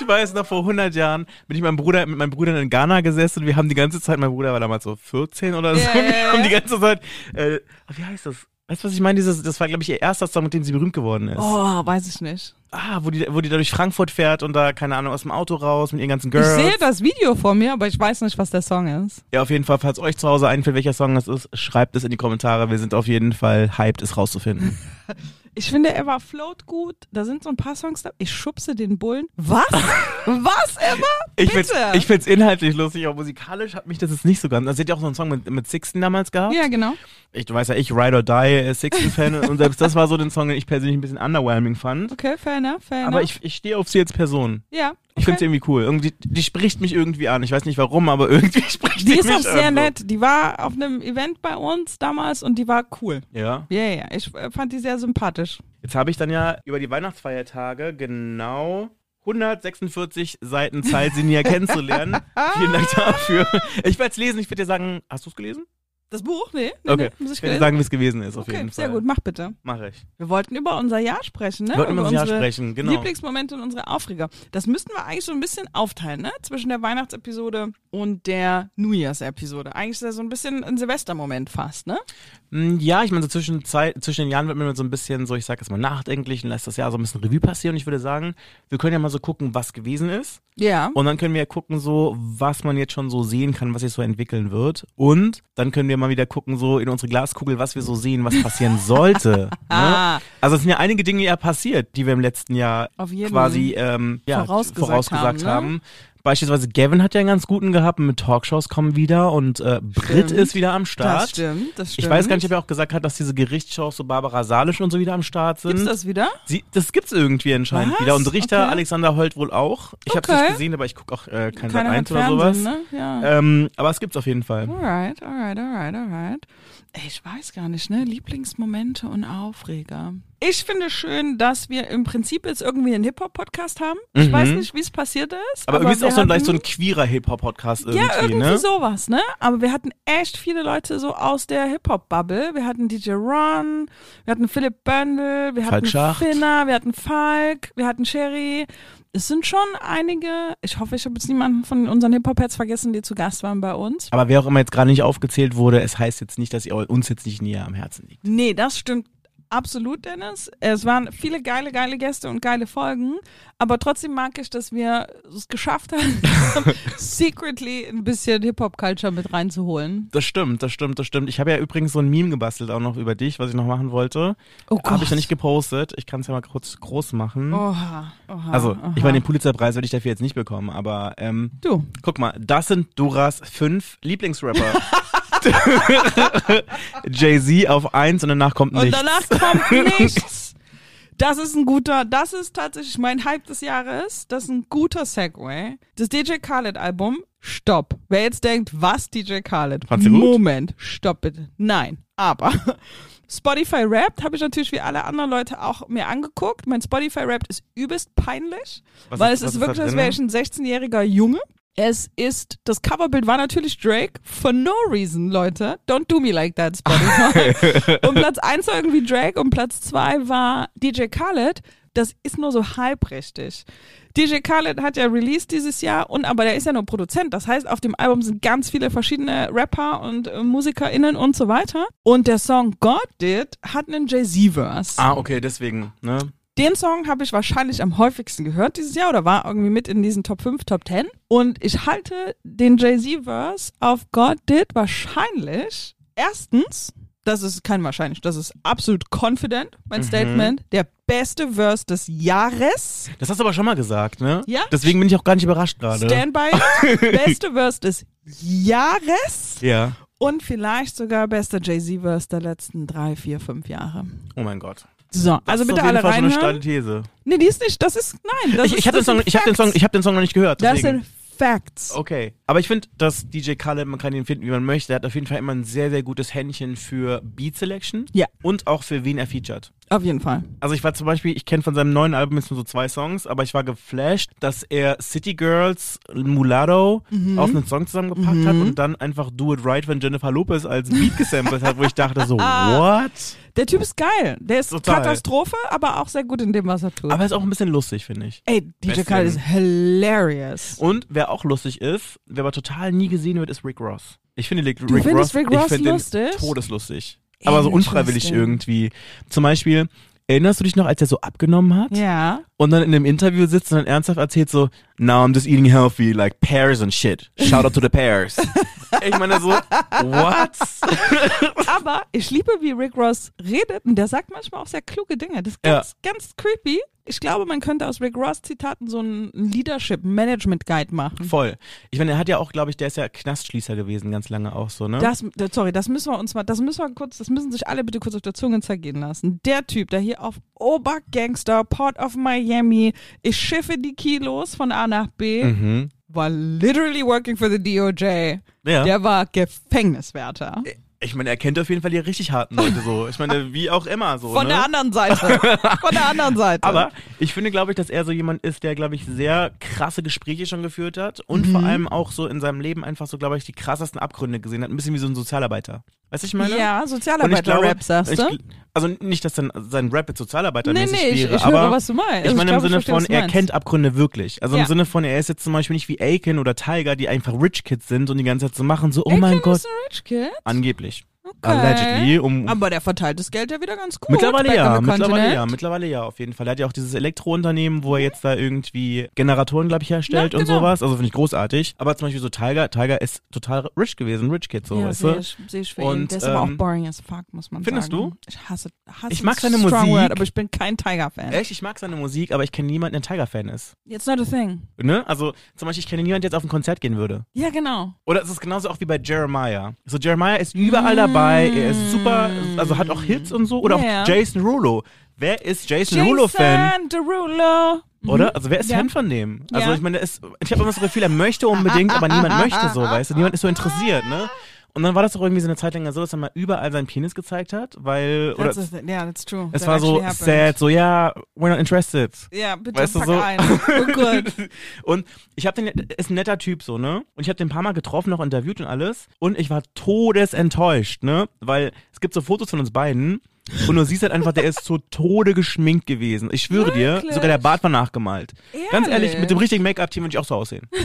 [SPEAKER 1] ich weiß noch, vor 100 Jahren bin ich mit meinem Bruder, mit meinem Bruder in Ghana gesessen und wir haben die ganze Zeit, mein Bruder war damals so 14 oder so, und wir haben die ganze Zeit, äh, wie heißt das? Weißt du, was ich meine? Dieses, das war, glaube ich, ihr erster Song, mit dem sie berühmt geworden ist.
[SPEAKER 2] Oh, weiß ich nicht.
[SPEAKER 1] Ah, wo die, wo die da durch Frankfurt fährt und da, keine Ahnung, aus dem Auto raus mit ihren ganzen
[SPEAKER 2] Ich
[SPEAKER 1] Girls.
[SPEAKER 2] sehe das Video vor mir, aber ich weiß nicht, was der Song ist.
[SPEAKER 1] Ja, auf jeden Fall, falls euch zu Hause einfällt, welcher Song das ist, schreibt es in die Kommentare. Wir sind auf jeden Fall hyped, es rauszufinden. [laughs]
[SPEAKER 2] Ich finde, Eva float gut. Da sind so ein paar Songs da. Ich schubse den Bullen. Was? [laughs] Was, Eva?
[SPEAKER 1] Ich
[SPEAKER 2] Bitte.
[SPEAKER 1] find's, ich find's inhaltlich lustig, aber musikalisch hat mich das jetzt nicht so ganz. Also, sie hat ja auch so einen Song mit, mit Sixten damals gehabt.
[SPEAKER 2] ja, genau.
[SPEAKER 1] Ich, du weißt ja, ich Ride or Die äh, Sixten-Fan [laughs] und selbst das war so den Song, den ich persönlich ein bisschen underwhelming fand.
[SPEAKER 2] Okay, fair enough, fair
[SPEAKER 1] Aber
[SPEAKER 2] enough.
[SPEAKER 1] ich, ich stehe auf sie als Person.
[SPEAKER 2] ja,
[SPEAKER 1] Ich find's irgendwie cool. Irgendwie, die spricht mich irgendwie an. Ich weiß nicht warum, aber [laughs] irgendwie spricht
[SPEAKER 2] Die
[SPEAKER 1] die
[SPEAKER 2] ist
[SPEAKER 1] mich
[SPEAKER 2] auch sehr
[SPEAKER 1] an,
[SPEAKER 2] nett. Die war auf einem Event bei uns damals und die war cool.
[SPEAKER 1] Ja.
[SPEAKER 2] Ja, ja, ich äh, fand die sehr sympathisch.
[SPEAKER 1] Jetzt habe ich dann ja über die Weihnachtsfeiertage genau 146 Seiten Zeit, sie näher kennenzulernen. [laughs] Vielen Dank dafür. Ich werde es lesen. Ich würde dir sagen, hast du es gelesen?
[SPEAKER 2] Das Buch? Nee, nee,
[SPEAKER 1] Okay.
[SPEAKER 2] nee muss ich
[SPEAKER 1] Ich werde sagen, wie es gewesen ist, auf
[SPEAKER 2] Okay,
[SPEAKER 1] jeden Fall.
[SPEAKER 2] sehr gut, mach bitte.
[SPEAKER 1] Mache ich.
[SPEAKER 2] Wir wollten über unser Jahr sprechen, ne?
[SPEAKER 1] Wir wollten über unser Jahr sprechen, genau.
[SPEAKER 2] Lieblingsmomente und unsere Aufreger. Das müssten wir eigentlich so ein bisschen aufteilen, ne? Zwischen der Weihnachtsepisode und der New Year's-Episode. Eigentlich ist das so ein bisschen ein Silvestermoment fast, ne?
[SPEAKER 1] Mm, Ja, ich meine, so zwischen, Zeit, zwischen den Jahren wird man so ein bisschen so, ich sag jetzt mal, nachdenklich und lässt das Jahr so ein bisschen Revue passieren. Und ich würde sagen, wir können ja mal so gucken, was gewesen ist.
[SPEAKER 2] Ja.
[SPEAKER 1] Und dann können wir ja gucken, so, was man jetzt schon so sehen kann, was sich so entwickeln wird. Und dann können wir mal wieder gucken, so in unsere Glaskugel, was wir so sehen, was passieren [laughs] sollte. [laughs]
[SPEAKER 2] Ah.
[SPEAKER 1] ne? Also es sind ja einige Dinge ja passiert, die wir im letzten Jahr quasi ähm, ja,
[SPEAKER 2] vorausgesagt
[SPEAKER 1] vorausgesagt
[SPEAKER 2] haben,
[SPEAKER 1] haben.
[SPEAKER 2] ne?
[SPEAKER 1] Beispielsweise Gavin hat ja einen ganz guten gehabt, mit Talkshows kommen wieder und äh, Brit ist wieder am Start.
[SPEAKER 2] Das stimmt, das stimmt.
[SPEAKER 1] Ich weiß gar nicht, ich habe ja auch gesagt, hat, dass diese Gerichtsshows so Barbara Salisch und so wieder am Start sind.
[SPEAKER 2] Gibt's das wieder?
[SPEAKER 1] Sie, das gibt's irgendwie anscheinend
[SPEAKER 2] Was?
[SPEAKER 1] wieder. Und Richter
[SPEAKER 2] Okay.
[SPEAKER 1] Alexander Holt wohl auch. Ich habe
[SPEAKER 2] Okay.
[SPEAKER 1] nicht gesehen, aber ich gucke auch äh, kein Sat
[SPEAKER 2] Keiner
[SPEAKER 1] 1
[SPEAKER 2] hat
[SPEAKER 1] oder sowas.
[SPEAKER 2] Ne? Ja.
[SPEAKER 1] Ähm, aber es gibt's auf jeden Fall.
[SPEAKER 2] Alright, alright, alright, alright. Ey, ich weiß gar nicht, ne? Lieblingsmomente und Aufreger. Ich finde schön, dass wir im Prinzip jetzt irgendwie einen Hip-Hop-Podcast haben. Ich
[SPEAKER 1] Mhm.
[SPEAKER 2] weiß nicht, wie es passiert ist.
[SPEAKER 1] Aber, irgendwie ist es auch so, ein- gleich so
[SPEAKER 2] hatten-
[SPEAKER 1] ein queerer Hip-Hop-Podcast irgendwie,
[SPEAKER 2] Ja, irgendwie
[SPEAKER 1] ne?
[SPEAKER 2] sowas, ne? Aber wir hatten echt viele Leute so aus der Hip-Hop-Bubble. Wir hatten DJ Ron, wir hatten Philipp Böndel, wir hatten
[SPEAKER 1] Falk Schacht.
[SPEAKER 2] Finner, wir hatten Falk, wir hatten Sherry. Es sind schon einige, ich hoffe, ich habe jetzt niemanden von unseren Hip-Hop-Heads vergessen, die zu Gast waren bei uns.
[SPEAKER 1] Aber wer auch immer jetzt gerade nicht aufgezählt wurde, es heißt jetzt nicht, dass ihr uns jetzt nicht näher am Herzen liegt.
[SPEAKER 2] Nee, das stimmt absolut, Dennis. Es waren viele geile, geile Gäste und geile Folgen. Aber trotzdem mag ich, dass wir es geschafft haben, [laughs] secretly ein bisschen Hip-Hop-Culture mit reinzuholen.
[SPEAKER 1] Das stimmt, das stimmt, das stimmt. Ich habe ja übrigens so ein Meme gebastelt auch noch über dich, was ich noch machen wollte.
[SPEAKER 2] Oh
[SPEAKER 1] Habe ich noch nicht gepostet. Ich kann es ja mal kurz groß machen.
[SPEAKER 2] Oha, oha.
[SPEAKER 1] also,
[SPEAKER 2] oha.
[SPEAKER 1] ich meine, den Pulitzerpreis werde ich dafür jetzt nicht bekommen, aber ähm,
[SPEAKER 2] Du.
[SPEAKER 1] guck mal, das sind Doras fünf Lieblingsrapper. [laughs] [laughs] Jay-Z auf eins und danach kommt
[SPEAKER 2] Und
[SPEAKER 1] nichts.
[SPEAKER 2] danach kommt [laughs] nichts. Das ist ein guter, das ist tatsächlich mein Hype des Jahres. Das ist ein guter Segway. Das DJ Khaled Album, stopp. Wer jetzt denkt, was DJ Khaled?
[SPEAKER 1] Gut?
[SPEAKER 2] Moment, stopp bitte. Nein, aber [laughs] Spotify Wrapped habe ich natürlich wie alle anderen Leute auch mir angeguckt. Mein Spotify Wrapped ist übelst peinlich,
[SPEAKER 1] Was
[SPEAKER 2] weil
[SPEAKER 1] ist-
[SPEAKER 2] es ist wirklich, als wäre ich ein 16-jähriger Junge. Es ist, das Coverbild war natürlich Drake. For no reason, Leute. Don't do me like that, Spotify. [laughs] und Platz 1 war irgendwie Drake und Platz 2 war DJ Khaled. Das ist nur so halb richtig. DJ Khaled hat ja released dieses Jahr und aber der ist ja nur Produzent. Das heißt, auf dem Album sind ganz viele verschiedene Rapper und äh, MusikerInnen und so weiter. Und der Song God Did hat einen Jay-Z-Verse.
[SPEAKER 1] ah, okay, deswegen, ne?
[SPEAKER 2] Den Song habe ich wahrscheinlich am häufigsten gehört dieses Jahr oder war irgendwie mit in diesen Top 5, Top 10. Und ich halte den Jay-Z-Verse auf God Did wahrscheinlich erstens, das ist kein wahrscheinlich, das ist absolut confident, mein Statement, der beste Verse des Jahres.
[SPEAKER 1] Das hast du aber schon mal gesagt, ne?
[SPEAKER 2] Ja.
[SPEAKER 1] Deswegen bin ich auch gar nicht überrascht gerade.
[SPEAKER 2] Stand by it. [laughs] beste Verse des Jahres
[SPEAKER 1] Ja.
[SPEAKER 2] und vielleicht sogar bester Jay-Z-Verse der letzten drei, vier, fünf Jahre.
[SPEAKER 1] Oh mein Gott.
[SPEAKER 2] So,
[SPEAKER 1] Das
[SPEAKER 2] also
[SPEAKER 1] ist
[SPEAKER 2] bitte
[SPEAKER 1] auf jeden
[SPEAKER 2] alle
[SPEAKER 1] Fall schon eine
[SPEAKER 2] reinhören.
[SPEAKER 1] steile These.
[SPEAKER 2] Nee, die ist nicht, das ist, nein, das
[SPEAKER 1] Ich,
[SPEAKER 2] ist,
[SPEAKER 1] ich habe den
[SPEAKER 2] das
[SPEAKER 1] Song, ich habe den Song, ich habe den Song noch nicht gehört.
[SPEAKER 2] Das
[SPEAKER 1] Deswegen.
[SPEAKER 2] sind Facts.
[SPEAKER 1] Okay. Aber ich finde, dass DJ Khaled, man kann ihn finden, wie man möchte. Er hat auf jeden Fall immer ein sehr, sehr gutes Händchen für Beat Selection.
[SPEAKER 2] Ja.
[SPEAKER 1] Und auch für wen er featured.
[SPEAKER 2] Auf jeden Fall.
[SPEAKER 1] Also ich war zum Beispiel, ich kenne von seinem neuen Album jetzt nur so zwei Songs, aber ich war geflasht, dass er City Girls, Mulatto
[SPEAKER 2] Mhm.
[SPEAKER 1] auf einen Song zusammengepackt hat und dann einfach Do It Right von Jennifer Lopez als Beat gesampelt hat, wo ich dachte so, [laughs] what?
[SPEAKER 2] Der Typ ist geil. Der ist
[SPEAKER 1] Total.
[SPEAKER 2] Katastrophe, aber auch sehr gut in dem, was er tut.
[SPEAKER 1] Aber er ist auch ein bisschen lustig, finde ich.
[SPEAKER 2] Ey, DJ. Khaled ist hilarious.
[SPEAKER 1] Und wer auch lustig ist, wer aber total nie gesehen wird, ist Rick Ross. Ich finde Rick, Rick Ross,
[SPEAKER 2] Rick
[SPEAKER 1] ich
[SPEAKER 2] Ross
[SPEAKER 1] finde den
[SPEAKER 2] lustig?
[SPEAKER 1] todeslustig. Aber so unfreiwillig irgendwie. Zum Beispiel, erinnerst du dich noch, als er so abgenommen hat?
[SPEAKER 2] Ja.
[SPEAKER 1] Und dann in einem Interview sitzt und dann ernsthaft erzählt so, now I'm just eating healthy, like pears and shit. Shout out to the pears. [laughs] ich meine so, what? [laughs]
[SPEAKER 2] Aber ich liebe, wie Rick Ross redet und der sagt manchmal auch sehr kluge Dinge. Das ist
[SPEAKER 1] Ja.
[SPEAKER 2] ganz, ganz creepy. Ich glaube, man könnte aus Rick Ross Zitaten so einen Leadership Management Guide machen.
[SPEAKER 1] Voll. Ich meine, er hat ja auch, glaube ich, der ist ja Knastschließer gewesen, ganz lange auch so, ne?
[SPEAKER 2] Das, sorry, das müssen wir uns mal, das müssen wir kurz, das müssen sich alle bitte kurz auf der Zunge zergehen lassen. Der Typ, der hier auf Obergangster, Port of Miami, ich schiffe die Kilos von A nach B,
[SPEAKER 1] mhm.
[SPEAKER 2] war literally working for the DOJ.
[SPEAKER 1] Ja.
[SPEAKER 2] Der war Gefängniswärter.
[SPEAKER 1] Ich meine, er kennt auf jeden Fall die richtig harten Leute so. Ich meine, wie auch immer so,
[SPEAKER 2] Von
[SPEAKER 1] ne?
[SPEAKER 2] der anderen Seite. Von der anderen Seite.
[SPEAKER 1] Aber ich finde, glaube ich, dass er so jemand ist, der, glaube ich, sehr krasse Gespräche schon geführt hat und vor allem auch so in seinem Leben einfach so, glaube ich, die krassesten Abgründe gesehen hat. Ein bisschen wie so ein Sozialarbeiter. Weißt du, ich meine?
[SPEAKER 2] ja,
[SPEAKER 1] ich
[SPEAKER 2] Sozialarbeiter-Rap, sagst
[SPEAKER 1] ich,
[SPEAKER 2] du?
[SPEAKER 1] Also nicht, dass dann sein Rap jetzt sozialarbeitermäßig
[SPEAKER 2] Nee, nee, ich-
[SPEAKER 1] wäre,
[SPEAKER 2] ich höre,
[SPEAKER 1] aber
[SPEAKER 2] was du meinst.
[SPEAKER 1] ich
[SPEAKER 2] Also
[SPEAKER 1] meine
[SPEAKER 2] ich
[SPEAKER 1] im
[SPEAKER 2] ich
[SPEAKER 1] Sinne
[SPEAKER 2] verstehe,
[SPEAKER 1] von, er kennt Abgründe wirklich. Also
[SPEAKER 2] Ja.
[SPEAKER 1] im Sinne von, er ist jetzt zum Beispiel nicht wie Aiken oder Tiger, die einfach Rich Kids sind und die ganze Zeit so machen, so, oh
[SPEAKER 2] Ey,
[SPEAKER 1] mein Gott,
[SPEAKER 2] ist ein Rich Kid?
[SPEAKER 1] angeblich. Allegedly. Um,
[SPEAKER 2] Aber der verteilt das Geld ja wieder ganz gut.
[SPEAKER 1] Mittlerweile ja, mittlerweile ja, mittlerweile ja, auf jeden Fall. Er hat ja auch dieses Elektrounternehmen, wo er jetzt da irgendwie Generatoren, glaube ich, herstellt
[SPEAKER 2] Ja,
[SPEAKER 1] und
[SPEAKER 2] genau.
[SPEAKER 1] sowas. Also finde ich großartig. Aber zum Beispiel so Tiger, Tiger ist total rich gewesen, Rich Kid, so,
[SPEAKER 2] ja,
[SPEAKER 1] weißt du?
[SPEAKER 2] für ihn.
[SPEAKER 1] Und,
[SPEAKER 2] Der ist aber auch
[SPEAKER 1] ähm,
[SPEAKER 2] boring as fuck, muss man
[SPEAKER 1] findest
[SPEAKER 2] sagen.
[SPEAKER 1] du?
[SPEAKER 2] Ich hasse, hasse
[SPEAKER 1] Ich mag seine Musik.
[SPEAKER 2] Word, aber ich bin kein Tiger-Fan.
[SPEAKER 1] Echt, ich mag seine Musik, aber ich kenne niemanden, der Tiger-Fan ist.
[SPEAKER 2] It's not a thing.
[SPEAKER 1] Ne? Also zum Beispiel, ich kenne niemanden, der jetzt auf ein Konzert gehen würde.
[SPEAKER 2] Ja, genau.
[SPEAKER 1] Oder es ist genauso auch wie bei Jeremiah. So Jeremiah ist überall dabei, er ist super, also hat auch Hits und so. Oder
[SPEAKER 2] Ja.
[SPEAKER 1] auch Jason Rulo. Wer ist Jason, Rulo-Fan?
[SPEAKER 2] Jason Derulo.
[SPEAKER 1] Oder? Also wer ist
[SPEAKER 2] Ja.
[SPEAKER 1] Fan von dem? Also
[SPEAKER 2] Ja.
[SPEAKER 1] ich meine, ist, ich habe immer so das Gefühl, er möchte unbedingt, aber niemand möchte so, weißt du? Niemand ist so interessiert, ne? Und dann war das doch irgendwie so eine Zeit lang so, dass er mal überall seinen Penis gezeigt hat, weil, oder
[SPEAKER 2] That's a. Yeah, that's true.
[SPEAKER 1] es
[SPEAKER 2] That
[SPEAKER 1] war so
[SPEAKER 2] happened.
[SPEAKER 1] sad, so ja, we're not interested.
[SPEAKER 2] Ja, bitte
[SPEAKER 1] Weißt du,
[SPEAKER 2] pack
[SPEAKER 1] so?
[SPEAKER 2] ein. Oh [laughs] gut.
[SPEAKER 1] Und ich habe den, ist ein netter Typ so, ne? Und ich habe den ein paar Mal getroffen, noch interviewt und alles. Und ich war todesenttäuscht, ne? Weil es gibt so Fotos von uns beiden. Und du siehst halt einfach, der ist zu Tode geschminkt gewesen. Ich schwöre dir,
[SPEAKER 2] Wirklich?
[SPEAKER 1] sogar der Bart war nachgemalt. Ganz ehrlich,
[SPEAKER 2] Ehrlich?
[SPEAKER 1] mit dem richtigen Make-up-Team würde ich auch so aussehen. [laughs]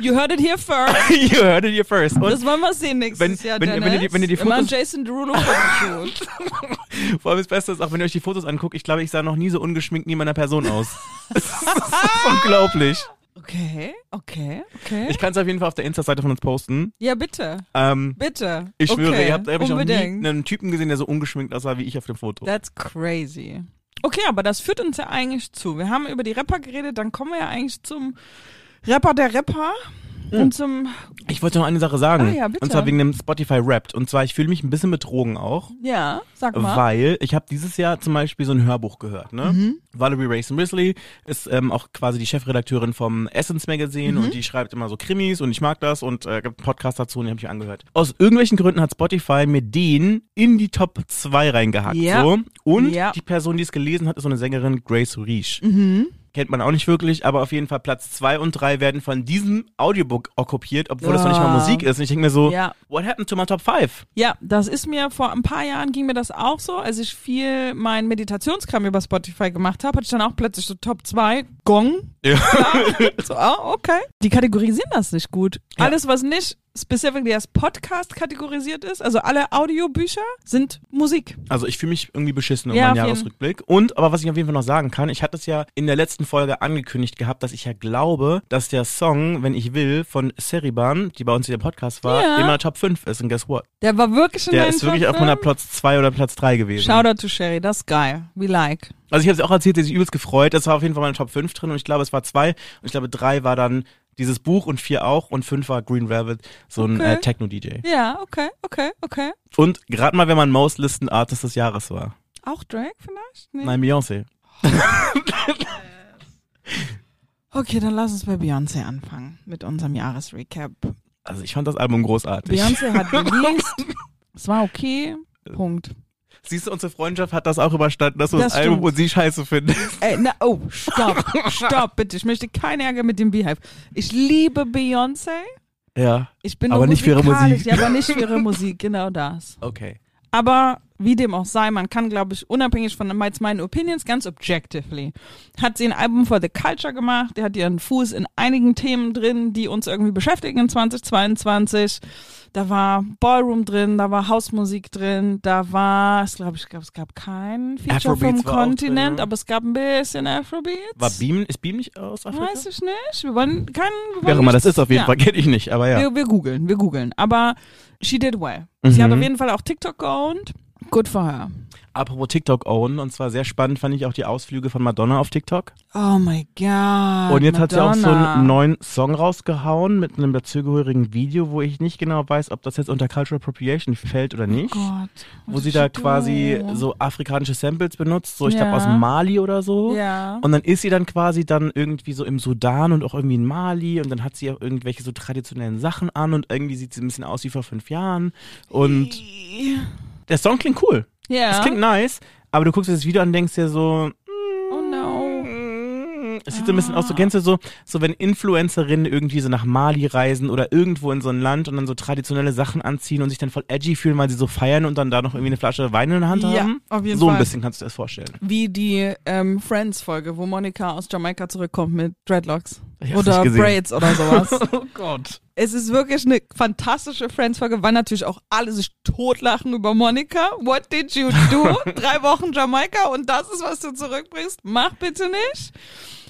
[SPEAKER 2] You heard it here first. [laughs]
[SPEAKER 1] you heard it here first. Und
[SPEAKER 2] Das wollen wir sehen nächstes
[SPEAKER 1] Wenn-
[SPEAKER 2] Jahr,
[SPEAKER 1] wenn- wenn ihr die- wenn ihr die
[SPEAKER 2] Immer
[SPEAKER 1] Fotos-
[SPEAKER 2] Jason Derulo [laughs]
[SPEAKER 1] vor allem das Beste ist, auch wenn ihr euch die Fotos anguckt, ich glaube, ich sah noch nie so ungeschminkt neben einer Person aus. das ist unglaublich.
[SPEAKER 2] Okay, okay, okay.
[SPEAKER 1] Ich kann es auf jeden Fall auf der Insta-Seite von uns posten.
[SPEAKER 2] ja, bitte.
[SPEAKER 1] Ähm,
[SPEAKER 2] Bitte.
[SPEAKER 1] ich schwöre,
[SPEAKER 2] okay.
[SPEAKER 1] ihr habt, hab ich noch nie einen Typen gesehen, der so ungeschminkt aussah wie ich auf dem Foto.
[SPEAKER 2] That's crazy. Okay, aber das führt uns ja eigentlich zu. Wir haben über die Rapper geredet, dann kommen wir ja eigentlich zum Rapper der Rapper und zum
[SPEAKER 1] Ich wollte noch eine Sache sagen.
[SPEAKER 2] Ah, ja, bitte.
[SPEAKER 1] Und zwar wegen dem Spotify Wrapped. Und zwar, ich fühle mich ein bisschen betrogen auch.
[SPEAKER 2] ja, sag mal.
[SPEAKER 1] Weil ich habe dieses Jahr zum Beispiel so ein Hörbuch gehört. Ne?
[SPEAKER 2] Mhm.
[SPEAKER 1] Valerie Racing Risley ist ähm, auch quasi die Chefredakteurin vom Essence Magazine
[SPEAKER 2] Mhm.
[SPEAKER 1] und die schreibt immer so Krimis und ich mag das und äh, gibt einen Podcast dazu und den habe ich angehört. Aus irgendwelchen Gründen hat Spotify mir den in die Top 2 reingehackt.
[SPEAKER 2] Ja.
[SPEAKER 1] So. Und
[SPEAKER 2] Ja.
[SPEAKER 1] die Person, die es gelesen hat, ist so eine Sängerin Grace Riesch.
[SPEAKER 2] Mhm.
[SPEAKER 1] Kennt man auch nicht wirklich, aber auf jeden Fall Platz 2 und 3 werden von diesem Audiobook okkupiert, obwohl das noch nicht mal. Musik ist. Und ich denke mir so,
[SPEAKER 2] Ja.
[SPEAKER 1] what happened to my Top 5?
[SPEAKER 2] Ja, das ist mir vor ein paar Jahren ging mir das auch so, als ich viel mein Meditationskram über Spotify gemacht habe, hatte ich dann auch plötzlich so Top 2 Gong.
[SPEAKER 1] Ja. [laughs]
[SPEAKER 2] so, ah, okay. Die kategorisieren das nicht gut.
[SPEAKER 1] Ja.
[SPEAKER 2] Alles, was nicht specifically als Podcast kategorisiert ist, also alle Audiobücher, sind Musik.
[SPEAKER 1] Also ich fühle mich irgendwie beschissen um
[SPEAKER 2] Ja,
[SPEAKER 1] meinen Jahresrückblick. Und, aber was ich auf jeden Fall noch sagen kann, ich hatte es ja in der letzten Folge angekündigt gehabt, dass ich ja glaube, dass der Song, wenn ich will, von Seriban, die bei uns hier im Podcast war,
[SPEAKER 2] Ja.
[SPEAKER 1] in meiner Top 5 ist. Und guess what?
[SPEAKER 2] Der war wirklich in
[SPEAKER 1] Der ist wirklich
[SPEAKER 2] Top
[SPEAKER 1] auf meiner
[SPEAKER 2] fünf?
[SPEAKER 1] Platz 2 oder Platz 3 gewesen.
[SPEAKER 2] Shoutout to Sherry, das ist geil. We like.
[SPEAKER 1] Also ich habe es auch erzählt, der sich übelst gefreut. Das war auf jeden Fall meine Top 5 drin und ich glaube, es war 2 und ich glaube 3 war dann dieses Buch und 4 auch und 5 war Green Velvet, so ein
[SPEAKER 2] Okay.
[SPEAKER 1] äh, Techno-DJ.
[SPEAKER 2] Ja, okay, okay, okay.
[SPEAKER 1] Und gerade mal, wenn man Most Listen Artist des Jahres war.
[SPEAKER 2] Auch Drake vielleicht? Nee.
[SPEAKER 1] Nein, Beyoncé. [laughs]
[SPEAKER 2] Okay, dann lass uns bei Beyoncé anfangen mit unserem Jahresrecap.
[SPEAKER 1] Also ich fand das Album großartig.
[SPEAKER 2] Beyoncé hat [laughs] released. es war okay. Punkt.
[SPEAKER 1] Siehst du, unsere Freundschaft hat das auch überstanden, dass du das,
[SPEAKER 2] Das
[SPEAKER 1] Album und sie scheiße findest.
[SPEAKER 2] Ey, na, oh, stopp, stopp, bitte. Ich möchte keinen Ärger mit dem Beehive. Ich liebe Beyoncé.
[SPEAKER 1] Ja,
[SPEAKER 2] Ich bin
[SPEAKER 1] Aber nicht für ihre Musik.
[SPEAKER 2] Ja, aber nicht für ihre Musik, genau das.
[SPEAKER 1] okay.
[SPEAKER 2] Aber wie dem auch sei, man kann, glaube ich, unabhängig von jetzt meinen Opinions, ganz objectively, hat sie ein Album for the Culture gemacht. Der hat ihren Fuß in einigen Themen drin, die uns irgendwie beschäftigen in 2022. Da war Ballroom drin, da war Hausmusik drin, da war, es glaube ich, glaub, es gab kein Feature
[SPEAKER 1] Afrobeats
[SPEAKER 2] vom
[SPEAKER 1] drin,
[SPEAKER 2] Kontinent,
[SPEAKER 1] ne?
[SPEAKER 2] aber es gab ein bisschen Afrobeats.
[SPEAKER 1] War Beam, ist Beam nicht aus Afrika?
[SPEAKER 2] Weiß ich nicht. Wir wollen keinen.
[SPEAKER 1] Wer immer das ist, auf jeden
[SPEAKER 2] ja.
[SPEAKER 1] Fall kenne ich nicht, aber ja.
[SPEAKER 2] Wir, wir googeln, wir googeln. Aber she did well. Sie
[SPEAKER 1] Mhm.
[SPEAKER 2] hat auf jeden Fall auch TikTok geowned. Good for her.
[SPEAKER 1] Apropos TikTok own, und zwar sehr spannend fand ich auch die Ausflüge von Madonna auf TikTok.
[SPEAKER 2] Oh my God.
[SPEAKER 1] und jetzt hat sie auch so
[SPEAKER 2] Madonna.
[SPEAKER 1] einen neuen Song rausgehauen mit einem dazugehörigen Video, wo ich nicht genau weiß, ob das jetzt unter Cultural Appropriation fällt oder nicht.
[SPEAKER 2] Oh Gott.
[SPEAKER 1] wo sie da quasi so afrikanische Samples benutzt, so ich glaube
[SPEAKER 2] Ja.
[SPEAKER 1] aus Mali oder so.
[SPEAKER 2] Ja.
[SPEAKER 1] Und dann ist sie dann quasi dann irgendwie so im Sudan und auch irgendwie in Mali und dann hat sie auch irgendwelche so traditionellen Sachen an und irgendwie sieht sie ein bisschen aus wie vor fünf Jahren. Und der Song klingt cool.
[SPEAKER 2] ja.
[SPEAKER 1] Es klingt nice, aber du guckst dir das Video an und denkst dir so,
[SPEAKER 2] Oh no.
[SPEAKER 1] mm, es sieht so ein bisschen aus, so kennst du so, so wenn Influencerinnen irgendwie so nach Mali reisen oder irgendwo in so ein Land und dann so traditionelle Sachen anziehen und sich dann voll edgy fühlen, weil sie so feiern und dann da noch irgendwie eine Flasche Wein in der Hand
[SPEAKER 2] Ja,
[SPEAKER 1] haben.
[SPEAKER 2] auf jeden
[SPEAKER 1] so
[SPEAKER 2] Fall.
[SPEAKER 1] ein bisschen kannst du dir das vorstellen.
[SPEAKER 2] Wie die ähm, Friends-Folge, wo Monika aus Jamaika zurückkommt mit Dreadlocks. Oder. Braids oder sowas. [laughs]
[SPEAKER 1] Oh Gott.
[SPEAKER 2] es ist wirklich eine fantastische Friends-Folge, weil natürlich auch alle sich totlachen über Monika. What did you do? [laughs] Drei Wochen Jamaika und das ist, was du zurückbringst. Mach bitte nicht.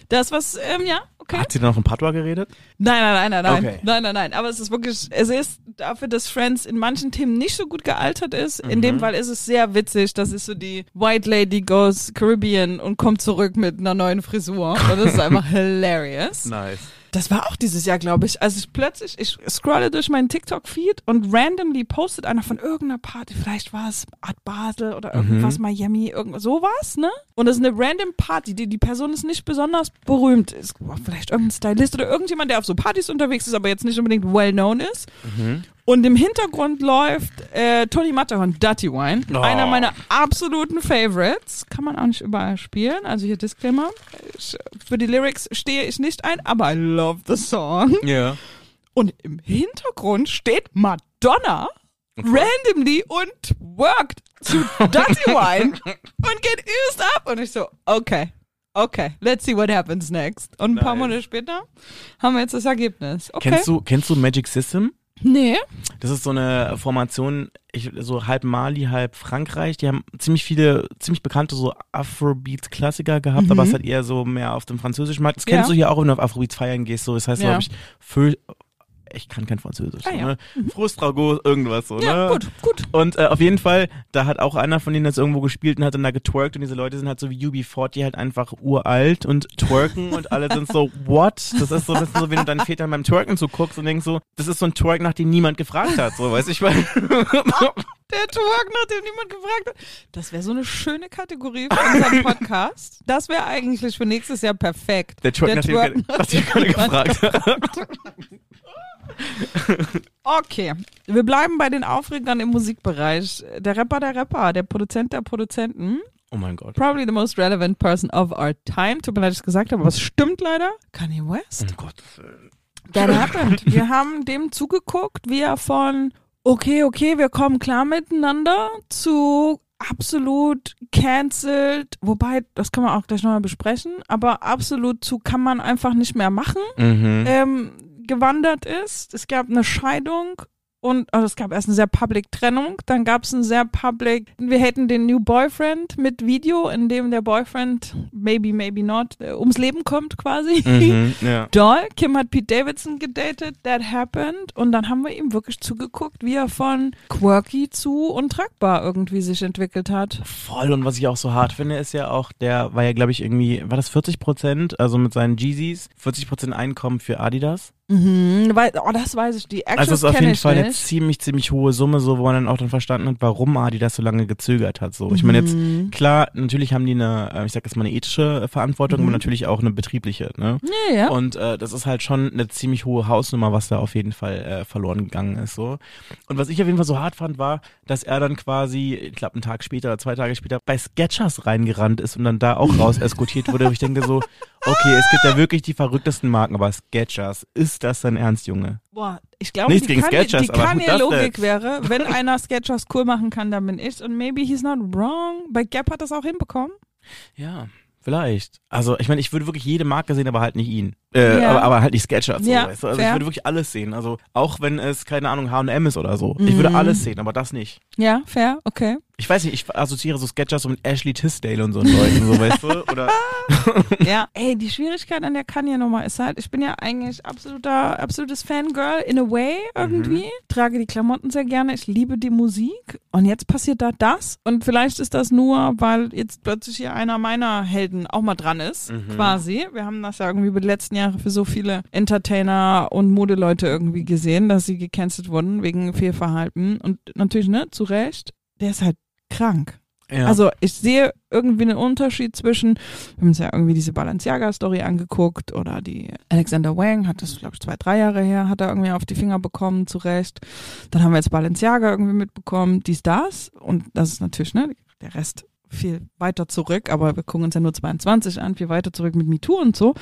[SPEAKER 2] Das, was, ähm, ja, okay.
[SPEAKER 1] Hat sie dann noch in Patois geredet?
[SPEAKER 2] Nein, nein, nein, nein, nein.
[SPEAKER 1] Okay.
[SPEAKER 2] Nein, nein, nein. Aber es ist wirklich, es ist dafür, dass Friends in manchen Themen nicht so gut gealtert ist. In
[SPEAKER 1] Mhm.
[SPEAKER 2] dem Fall ist es sehr witzig. Das ist so die White Lady goes Caribbean und kommt zurück mit einer neuen Frisur. Und das ist einfach [laughs] hilarious.
[SPEAKER 1] Nice.
[SPEAKER 2] Das war auch dieses Jahr, glaube ich. Also ich plötzlich, ich scrolle durch meinen TikTok-Feed und randomly postet einer von irgendeiner Party, vielleicht war es Art Basel oder irgendwas Miami, irgend sowas, ne? Und das ist eine random Party, die, die Person ist nicht besonders berühmt, ist vielleicht irgendein Stylist oder irgendjemand, der auf so Partys unterwegs ist, aber jetzt nicht unbedingt well known ist. Und im Hintergrund läuft äh, Tony Matterhorn, Dirty Wine,
[SPEAKER 1] Oh.
[SPEAKER 2] einer meiner absoluten Favorites. Kann man auch nicht überall spielen. Also hier Disclaimer. Ich, für die Lyrics stehe ich nicht ein, aber I love the song.
[SPEAKER 1] Ja.
[SPEAKER 2] Und im Hintergrund steht Madonna randomly und worked zu Dirty [laughs] Wine und geht übelst ab. Und ich so, okay. Okay, let's see what happens next. Und ein paar
[SPEAKER 1] Nice.
[SPEAKER 2] Monate später haben wir jetzt das Ergebnis. Okay.
[SPEAKER 1] Kennst du, kennst du Magic System?
[SPEAKER 2] Nee.
[SPEAKER 1] Das ist so eine Formation, ich, so halb Mali, halb Frankreich. Die haben ziemlich viele, ziemlich bekannte so Afrobeats-Klassiker gehabt, aber es hat eher so mehr auf dem französischen Markt. Das kennst
[SPEAKER 2] Mhm. Ja.
[SPEAKER 1] du hier auch, wenn du auf Afrobeats feiern gehst. So, das heißt,
[SPEAKER 2] Ja.
[SPEAKER 1] glaube ich, ich kann kein Französisch.
[SPEAKER 2] Ah, ja.
[SPEAKER 1] ne? Frustrago, irgendwas so.
[SPEAKER 2] Ja,
[SPEAKER 1] ne?
[SPEAKER 2] gut, gut.
[SPEAKER 1] Und äh, auf jeden Fall, da hat auch einer von denen das irgendwo gespielt und hat dann da getwerkt und diese Leute sind halt so wie UB40 halt einfach uralt und twerken und alle sind so, [laughs] what? Das ist so ein bisschen so, wenn du deinen Vätern beim Twerken zuguckst und denkst so, das ist so ein Twerk, nach dem niemand gefragt hat, so, weißt du, ich meine. [laughs]
[SPEAKER 2] Der Twerk, nach dem niemand gefragt hat. Das wäre so eine schöne Kategorie für unseren [laughs] Podcast. Das wäre eigentlich für nächstes Jahr perfekt.
[SPEAKER 1] Der Twerk, nach dem
[SPEAKER 2] Twerk,
[SPEAKER 1] keiner- nach dem keiner gefragt hat. [laughs]
[SPEAKER 2] Okay, wir bleiben bei den Aufregern im Musikbereich. Der Rapper der Rapper, der Produzent der Produzenten.
[SPEAKER 1] Oh mein Gott.
[SPEAKER 2] Probably the most relevant person of our time. Tut mir leid, dass ich es gesagt habe, aber es stimmt leider. Kanye West.
[SPEAKER 1] Oh Gott.
[SPEAKER 2] That happened. Wir haben dem zugeguckt, wie er von okay, okay, wir kommen klar miteinander zu absolut cancelled, wobei, das können wir auch gleich nochmal besprechen, aber absolut zu kann man einfach nicht mehr machen,
[SPEAKER 1] Mhm.
[SPEAKER 2] ähm, gewandert ist. Es gab eine Scheidung und also es gab erst eine sehr public Trennung, dann gab es ein sehr public, wir hätten den New Boyfriend mit Video, in dem der Boyfriend, maybe, maybe not, äh, ums Leben kommt quasi.
[SPEAKER 1] Mhm. [laughs] Ja.
[SPEAKER 2] Doll. Kim hat Pete Davidson gedatet, that happened. Und dann haben wir ihm wirklich zugeguckt, wie er von quirky zu untragbar irgendwie sich entwickelt hat.
[SPEAKER 1] Voll. Und was ich auch so hart finde, ist ja auch, der war ja, glaube ich, irgendwie, war das 40 Prozent, also mit seinen Jeezys, 40 Prozent Einkommen für Adidas.
[SPEAKER 2] Mhm, weil, oh, das weiß ich. Die Actions
[SPEAKER 1] Also es ist auf jeden Fall eine
[SPEAKER 2] nicht.
[SPEAKER 1] ziemlich, ziemlich hohe Summe, so wo man dann auch dann verstanden hat, warum Adidas so lange gezögert hat. So, ich meine jetzt,
[SPEAKER 2] Mhm.
[SPEAKER 1] klar, natürlich haben die eine, äh, ich sag jetzt mal eine ethische Verantwortung,
[SPEAKER 2] Mhm.
[SPEAKER 1] aber natürlich auch eine betriebliche, ne?
[SPEAKER 2] Ja, ja.
[SPEAKER 1] Und äh, das ist halt schon eine ziemlich hohe Hausnummer, was da auf jeden Fall äh, verloren gegangen ist. So. Und was ich auf jeden Fall so hart fand, war, dass er dann quasi, ich glaube, einen Tag später oder zwei Tage später bei Sketchers reingerannt ist und dann da auch raus eskortiert wurde. wo ich denke so, okay, es gibt ja wirklich die verrücktesten Marken, aber Sketchers, ist das dein Ernst, Junge?
[SPEAKER 2] Boah, ich glaube,
[SPEAKER 1] Nichts
[SPEAKER 2] die,
[SPEAKER 1] gegen aber
[SPEAKER 2] Kanye-Logik wäre, [laughs] wenn einer Sketchers cool machen kann, dann bin ich. Und maybe he's not wrong. Bei Gap hat das auch hinbekommen.
[SPEAKER 1] Ja, vielleicht. Also ich meine, ich würde wirklich jede Marke sehen, aber halt nicht ihn. Äh,
[SPEAKER 2] Ja.
[SPEAKER 1] aber, aber halt nicht Sketchers. So,
[SPEAKER 2] Ja,
[SPEAKER 1] weißt du? Also
[SPEAKER 2] fair.
[SPEAKER 1] ich würde wirklich alles sehen. Also auch wenn es, keine Ahnung, H&M ist oder so. Ich
[SPEAKER 2] Mhm.
[SPEAKER 1] würde alles sehen, aber das nicht.
[SPEAKER 2] Ja, fair, okay.
[SPEAKER 1] Ich weiß nicht, ich assoziiere so Sketchers so mit Ashley Tisdale und so Leuten, so [laughs] weißt du? Oder [laughs]
[SPEAKER 2] Ja, ey, die Schwierigkeit an der Kanye-Nummer ist halt, ich bin ja eigentlich absoluter, absolutes Fangirl in a way irgendwie. Trage die Klamotten sehr gerne, ich liebe die Musik und jetzt passiert da das und vielleicht ist das nur, weil jetzt plötzlich hier einer meiner Helden auch mal dran ist, quasi. Wir haben das ja irgendwie über die letzten Jahre für so viele Entertainer und Modeleute irgendwie gesehen, dass sie gecancelt wurden wegen Fehlverhalten und natürlich, ne, zu Recht, der ist halt krank.
[SPEAKER 1] ja.
[SPEAKER 2] Also ich sehe irgendwie einen Unterschied zwischen, wir haben uns ja irgendwie diese Balenciaga-Story angeguckt oder die Alexander Wang hat das, glaube ich, zwei, drei Jahre her, hat er irgendwie auf die Finger bekommen, zu Recht. Dann haben wir jetzt Balenciaga irgendwie mitbekommen, dies, das. Und das ist natürlich, ne, der Rest viel weiter zurück, aber wir gucken uns ja nur 22 an, viel weiter zurück mit MeToo und so.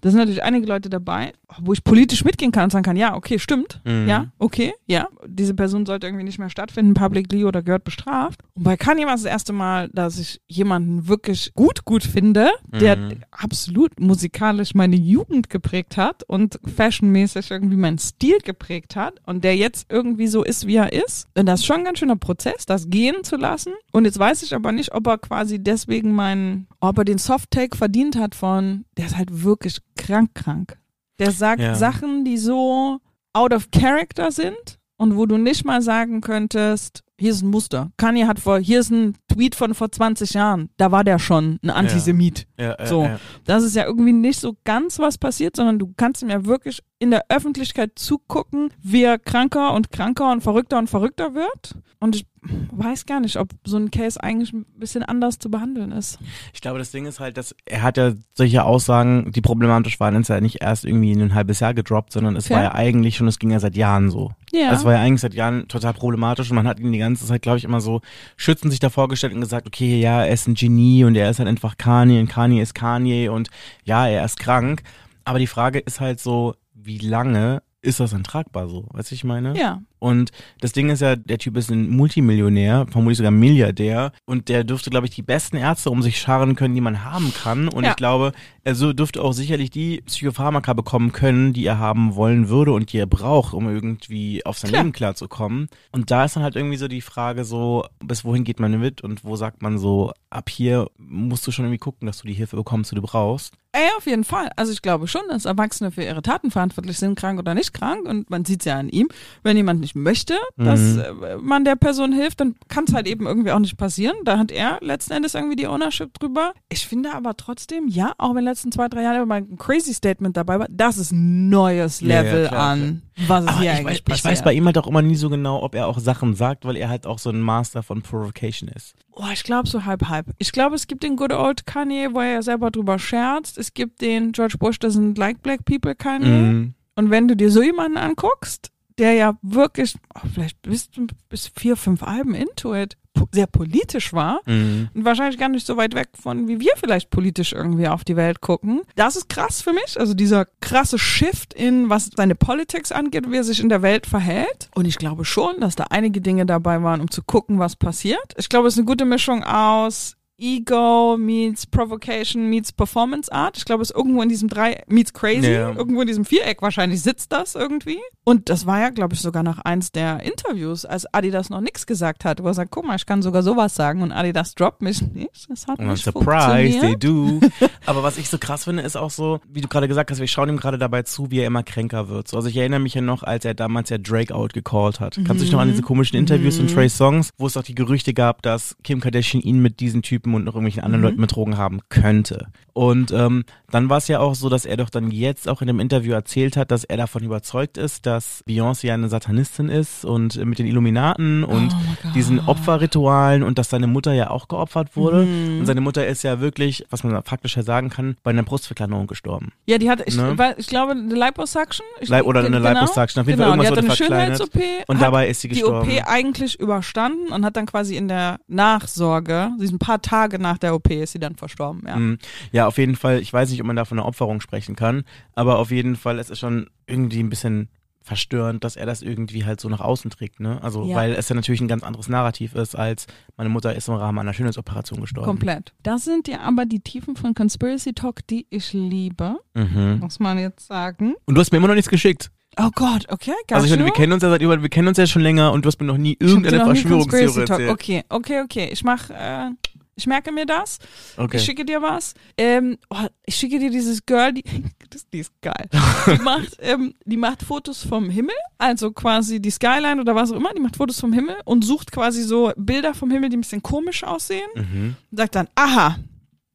[SPEAKER 2] Da sind natürlich einige Leute dabei, wo ich politisch mitgehen kann und sagen kann, ja, okay, stimmt,
[SPEAKER 1] Mhm.
[SPEAKER 2] ja, okay, ja, diese Person sollte irgendwie nicht mehr stattfinden, publicly oder gehört bestraft. Und bei Kanye war es das erste Mal, dass ich jemanden wirklich gut, gut finde, der
[SPEAKER 1] Mhm.
[SPEAKER 2] absolut musikalisch meine Jugend geprägt hat und fashionmäßig irgendwie meinen Stil geprägt hat und der jetzt irgendwie so ist, wie er ist. Und das ist schon ein ganz schöner Prozess, das gehen zu lassen. Und jetzt weiß ich aber nicht, ob er quasi deswegen meinen, ob er den Soft-Take verdient hat von, der ist halt wirklich krank, krank. Der sagt
[SPEAKER 1] Ja.
[SPEAKER 2] Sachen, die so out of character sind und wo du nicht mal sagen könntest, hier ist ein Muster. Kanye hat vor, hier ist ein Tweet von vor 20 Jahren. Da war der schon ein Antisemit.
[SPEAKER 1] Ja, äh,
[SPEAKER 2] So.
[SPEAKER 1] äh.
[SPEAKER 2] Das ist ja irgendwie nicht so ganz was passiert, sondern du kannst ihm ja wirklich in der Öffentlichkeit zugucken, wie er kranker und kranker und verrückter und verrückter wird. Und ich weiß gar nicht, ob so ein Case eigentlich ein bisschen anders zu behandeln ist.
[SPEAKER 1] Ich glaube, das Ding ist halt, dass er hat ja solche Aussagen, die problematisch waren, ist ja nicht erst irgendwie in ein halbes Jahr gedroppt, sondern es
[SPEAKER 2] Ja.
[SPEAKER 1] war ja eigentlich schon, es ging ja seit Jahren so.
[SPEAKER 2] Ja.
[SPEAKER 1] Also es war ja eigentlich seit Jahren total problematisch und man hat ihn die ganze Zeit, glaube ich, immer so schützend sich davor gestellt und gesagt, okay, ja, er ist ein Genie und er ist halt einfach Kanye und Kanye ist Kanye und ja, er ist krank. Aber die Frage ist halt so, wie lange ist das denn tragbar so? Weißt du, ich meine?
[SPEAKER 2] ja.
[SPEAKER 1] Und das Ding ist ja, der Typ ist ein Multimillionär, vermutlich sogar Milliardär. Und der dürfte, glaube ich, die besten Ärzte um sich scharen können, die man haben kann. Und
[SPEAKER 2] Ja.
[SPEAKER 1] ich glaube, er so dürfte auch sicherlich die Psychopharmaka bekommen können, die er haben wollen würde und die er braucht, um irgendwie auf sein
[SPEAKER 2] Klar.
[SPEAKER 1] Leben klarzukommen. Und da ist dann halt irgendwie so die Frage so, bis wohin geht man mit und wo sagt man so, ab hier musst du schon irgendwie gucken, dass du die Hilfe bekommst, die du brauchst.
[SPEAKER 2] Ey, auf jeden Fall. Also ich glaube schon, dass Erwachsene für ihre Taten verantwortlich sind, krank oder nicht krank. Und man sieht es ja an ihm. Wenn jemand nicht möchte, dass
[SPEAKER 1] Mhm.
[SPEAKER 2] äh, man der Person hilft, dann kann es halt eben irgendwie auch nicht passieren. Da hat er letzten Endes irgendwie die Ownership drüber. Ich finde aber trotzdem, ja, auch wenn in den letzten zwei, drei Jahren immer ein crazy Statement dabei war, das ist ein neues
[SPEAKER 1] Ja, ja,
[SPEAKER 2] Level
[SPEAKER 1] klar,
[SPEAKER 2] an, was es
[SPEAKER 1] Aber
[SPEAKER 2] hier
[SPEAKER 1] ich,
[SPEAKER 2] eigentlich
[SPEAKER 1] weiß, ich
[SPEAKER 2] passiert.
[SPEAKER 1] weiß bei ihm halt auch immer nie so genau, ob er auch Sachen sagt, weil er halt auch so ein Master von Provocation ist.
[SPEAKER 2] Oh, ich glaube so halb halb. Ich glaube, es gibt den Good Old Kanye, wo er ja selber drüber scherzt. Es gibt den George Bush, das sind like black people Kanye.
[SPEAKER 1] Mhm.
[SPEAKER 2] Und wenn du dir so jemanden anguckst, der ja wirklich, oh, vielleicht bis, bis vier, fünf Alben into it, sehr politisch war
[SPEAKER 1] Mhm.
[SPEAKER 2] und wahrscheinlich gar nicht so weit weg von, wie wir vielleicht politisch irgendwie auf die Welt gucken. Das ist krass für mich. Also dieser krasse Shift in, was seine Politics angeht, wie er sich in der Welt verhält. Und ich glaube schon, dass da einige Dinge dabei waren, um zu gucken, was passiert. Ich glaube, es ist eine gute Mischung aus Ego meets Provocation meets Performance Art. Ich glaube, es ist irgendwo in diesem drei meets Crazy,
[SPEAKER 1] Ja.
[SPEAKER 2] irgendwo in diesem Viereck wahrscheinlich sitzt das irgendwie. Und das war ja, glaube ich, sogar nach eins der Interviews, als Adidas noch nichts gesagt hat, wo er sagt, guck mal, ich kann sogar sowas sagen und Adidas droppt mich nicht. Das hat
[SPEAKER 1] Und
[SPEAKER 2] nicht
[SPEAKER 1] surprise, they do. [laughs] Aber was ich so krass finde, ist auch so, wie du gerade gesagt hast, wir schauen ihm gerade dabei zu, wie er immer kränker wird. So, also ich erinnere mich ja noch, als er damals ja Drake out gecallt hat. Kannst du dich noch an diese komischen Interviews von Trey Songs, wo es auch die Gerüchte gab, dass Kim Kardashian ihn mit diesen Typen und noch irgendwelchen anderen Leuten betrogen haben könnte. Und ähm, dann war es ja auch so, dass er doch dann jetzt auch in dem Interview erzählt hat, dass er davon überzeugt ist, dass Beyoncé eine Satanistin ist und mit den Illuminaten und
[SPEAKER 2] Oh
[SPEAKER 1] diesen Opferritualen und dass seine Mutter ja auch geopfert wurde. Und seine Mutter ist ja wirklich, was man faktisch ja sagen kann, bei einer Brustverkleinerung gestorben.
[SPEAKER 2] Ja, die hat, ich,
[SPEAKER 1] Ne?
[SPEAKER 2] weil, ich glaube, eine Liposuction. Ich,
[SPEAKER 1] Leib- oder eine
[SPEAKER 2] genau,
[SPEAKER 1] Liposuction. Auf jeden
[SPEAKER 2] genau,
[SPEAKER 1] Fall irgendwas
[SPEAKER 2] die
[SPEAKER 1] wurde
[SPEAKER 2] eine. Schönheits-OP.
[SPEAKER 1] Und
[SPEAKER 2] hat
[SPEAKER 1] dabei ist sie gestorben.
[SPEAKER 2] Die OP eigentlich überstanden und hat dann quasi in der Nachsorge, diesen paar Tage nach der OP, ist sie dann verstorben, ja.
[SPEAKER 1] Mm, Ja, auf jeden Fall, ich weiß nicht, ob man da von einer Opferung sprechen kann, aber auf jeden Fall, es ist schon irgendwie ein bisschen verstörend, dass er das irgendwie halt so nach außen trägt, ne? Also,
[SPEAKER 2] Ja.
[SPEAKER 1] weil es ja natürlich ein ganz anderes Narrativ ist, als meine Mutter ist im Rahmen einer Schönheitsoperation gestorben.
[SPEAKER 2] Komplett. Das sind ja aber die Tiefen von Conspiracy Talk, die ich liebe,
[SPEAKER 1] Mhm.
[SPEAKER 2] muss man jetzt sagen.
[SPEAKER 1] Und du hast mir immer noch nichts geschickt.
[SPEAKER 2] Oh Gott, okay, gar
[SPEAKER 1] Also ich meine, wir kennen uns ja seit über, wir kennen uns ja schon länger und du hast mir noch nie irgendeine Verschwörungstheorie
[SPEAKER 2] Conspiracy Talk.
[SPEAKER 1] erzählt.
[SPEAKER 2] Okay, okay, okay. Ich mach, äh, ich merke mir das.
[SPEAKER 1] Okay.
[SPEAKER 2] Ich schicke dir was. Ähm, oh, ich schicke dir dieses Girl, die, [laughs] das, die ist geil. Die [laughs] macht, ähm, die macht Fotos vom Himmel, also quasi die Skyline oder was auch immer. Die macht Fotos vom Himmel und sucht quasi so Bilder vom Himmel, die ein bisschen komisch aussehen.
[SPEAKER 1] Mhm.
[SPEAKER 2] Und sagt dann, aha,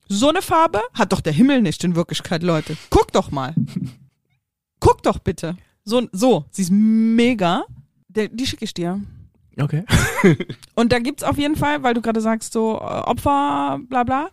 [SPEAKER 2] so eine Farbe hat doch der Himmel nicht in Wirklichkeit, Leute. Guck doch mal. Guck doch bitte. So, so, sie ist mega. Der, die schicke ich dir.
[SPEAKER 1] Okay. [laughs]
[SPEAKER 2] Und da gibt's auf jeden Fall, weil du gerade sagst, so äh, Opfer, bla bla.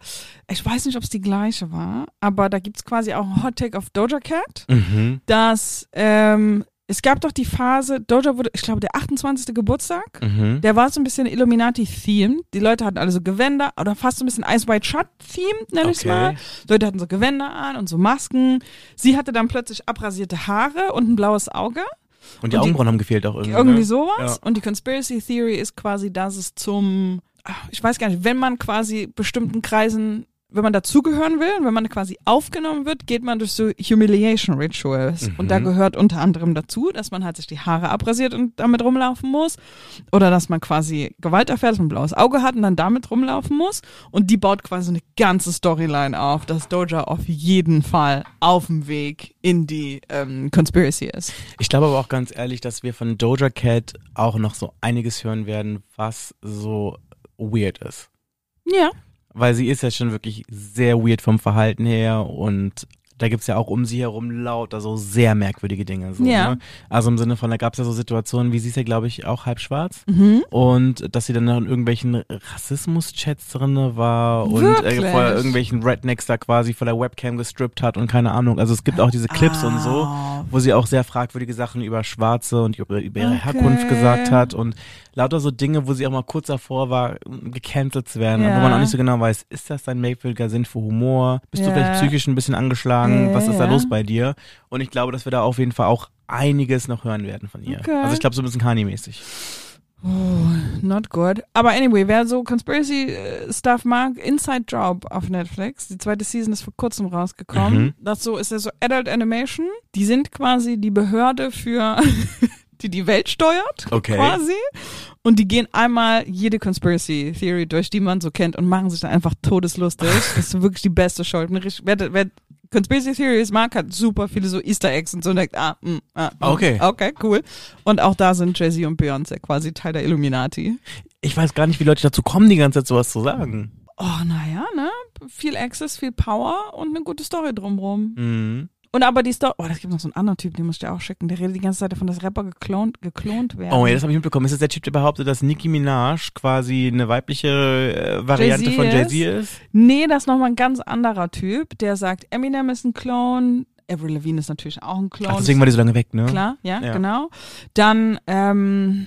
[SPEAKER 2] Ich weiß nicht, ob es die gleiche war, aber da gibt's quasi auch einen Hot Take auf Doja Cat,
[SPEAKER 1] Mhm.
[SPEAKER 2] dass ähm, Es gab doch die Phase, Doja wurde, ich glaube, der 28. Geburtstag.
[SPEAKER 1] Mhm.
[SPEAKER 2] Der war so ein bisschen Illuminati-themed. Die Leute hatten alle so Gewänder oder fast so ein bisschen Ice White Shut-themed, nenn ich's
[SPEAKER 1] Okay.
[SPEAKER 2] mal. Leute hatten so Gewänder an und so Masken. Sie hatte dann plötzlich abrasierte Haare und ein blaues Auge.
[SPEAKER 1] Und die
[SPEAKER 2] Und die-
[SPEAKER 1] Augenbrauen haben gefehlt auch irgendwie.
[SPEAKER 2] Irgendwie
[SPEAKER 1] ne?
[SPEAKER 2] sowas.
[SPEAKER 1] Ja.
[SPEAKER 2] Und die Conspiracy Theory ist quasi, dass es zum, ah, ich weiß gar nicht, wenn man quasi bestimmten Kreisen, wenn man dazugehören will, wenn man quasi aufgenommen wird, geht man durch so Humiliation Rituals. Und
[SPEAKER 1] Mhm.
[SPEAKER 2] da gehört unter anderem dazu, dass man halt sich die Haare abrasiert und damit rumlaufen muss. Oder dass man quasi Gewalt erfährt, dass man ein blaues Auge hat und dann damit rumlaufen muss. Und die baut quasi eine ganze Storyline auf, dass Doja auf jeden Fall auf dem Weg in die ähm, Conspiracy ist.
[SPEAKER 1] Ich glaube aber auch ganz ehrlich, dass wir von Doja Cat auch noch so einiges hören werden, was so weird ist.
[SPEAKER 2] Ja.
[SPEAKER 1] Weil sie ist ja schon wirklich sehr weird vom Verhalten her und da gibt's ja auch um sie herum lauter so sehr merkwürdige Dinge. So,
[SPEAKER 2] Ja.
[SPEAKER 1] ne? Also im Sinne von, da gab's ja so Situationen, wie sie ist ja, glaube ich, auch halb schwarz.
[SPEAKER 2] Mhm.
[SPEAKER 1] Und dass sie dann noch in irgendwelchen Rassismus-Chats drinne war und äh, vor irgendwelchen Rednecks da quasi vor der Webcam gestrippt hat und keine Ahnung. Also es gibt auch diese Clips und so,
[SPEAKER 2] Ah.
[SPEAKER 1] wo sie auch sehr fragwürdige Sachen über Schwarze und über, über ihre
[SPEAKER 2] Okay.
[SPEAKER 1] Herkunft gesagt hat und lauter so Dinge, wo sie auch mal kurz davor war, gecancelt zu werden,
[SPEAKER 2] Ja.
[SPEAKER 1] wo man auch nicht so genau weiß, ist das dein merkwürdiger Sinn für Humor? Bist du
[SPEAKER 2] Ja.
[SPEAKER 1] vielleicht psychisch ein bisschen angeschlagen?
[SPEAKER 2] Ja,
[SPEAKER 1] Was ist da los bei dir? Und ich glaube, dass wir da auf jeden Fall auch einiges noch hören werden von ihr.
[SPEAKER 2] Okay.
[SPEAKER 1] Also ich glaube so ein bisschen Kanye-mäßig.
[SPEAKER 2] Oh, not good. Aber anyway, wer so Conspiracy äh, Stuff mag, Inside Job auf Netflix. Die zweite Season ist vor kurzem rausgekommen.
[SPEAKER 1] Mhm.
[SPEAKER 2] Das so ist ja so Adult Animation. Die sind quasi die Behörde für die die Welt steuert,
[SPEAKER 1] Okay.
[SPEAKER 2] quasi. Und die gehen einmal jede Conspiracy Theory durch, die man so kennt und machen sich dann einfach todeslustig. [laughs] Das ist wirklich die beste Show. Wer, wer Conspiracy Theories mag, hat super viele so Easter Eggs und so und denkt, ah, mm, ah, mm,
[SPEAKER 1] Okay.
[SPEAKER 2] Okay, cool. Und auch da sind Jay-Z und Beyoncé quasi Teil der Illuminati.
[SPEAKER 1] Ich weiß gar nicht, wie Leute dazu kommen, die ganze Zeit sowas zu sagen.
[SPEAKER 2] Oh, naja, ne? Viel Access, viel Power und eine gute Story drumrum.
[SPEAKER 1] Mhm.
[SPEAKER 2] Und aber die Story, oh, das gibt noch so einen anderen Typ, den muss ich dir auch schicken. Der redet die ganze Zeit davon, dass Rapper geklont, geklont werden.
[SPEAKER 1] Oh ja, das habe ich mitbekommen. Ist das der Typ, der behauptet, dass Nicki Minaj quasi eine weibliche äh, Variante
[SPEAKER 2] Jay-Z
[SPEAKER 1] von? Jay-Z ist?
[SPEAKER 2] Nee, das ist nochmal ein ganz anderer Typ, der sagt, Eminem ist ein Clone, Avril Lavigne ist natürlich auch ein Clone.
[SPEAKER 1] Ach, deswegen war die so lange weg, ne?
[SPEAKER 2] Klar, ja,
[SPEAKER 1] Ja.
[SPEAKER 2] genau. Dann, ähm,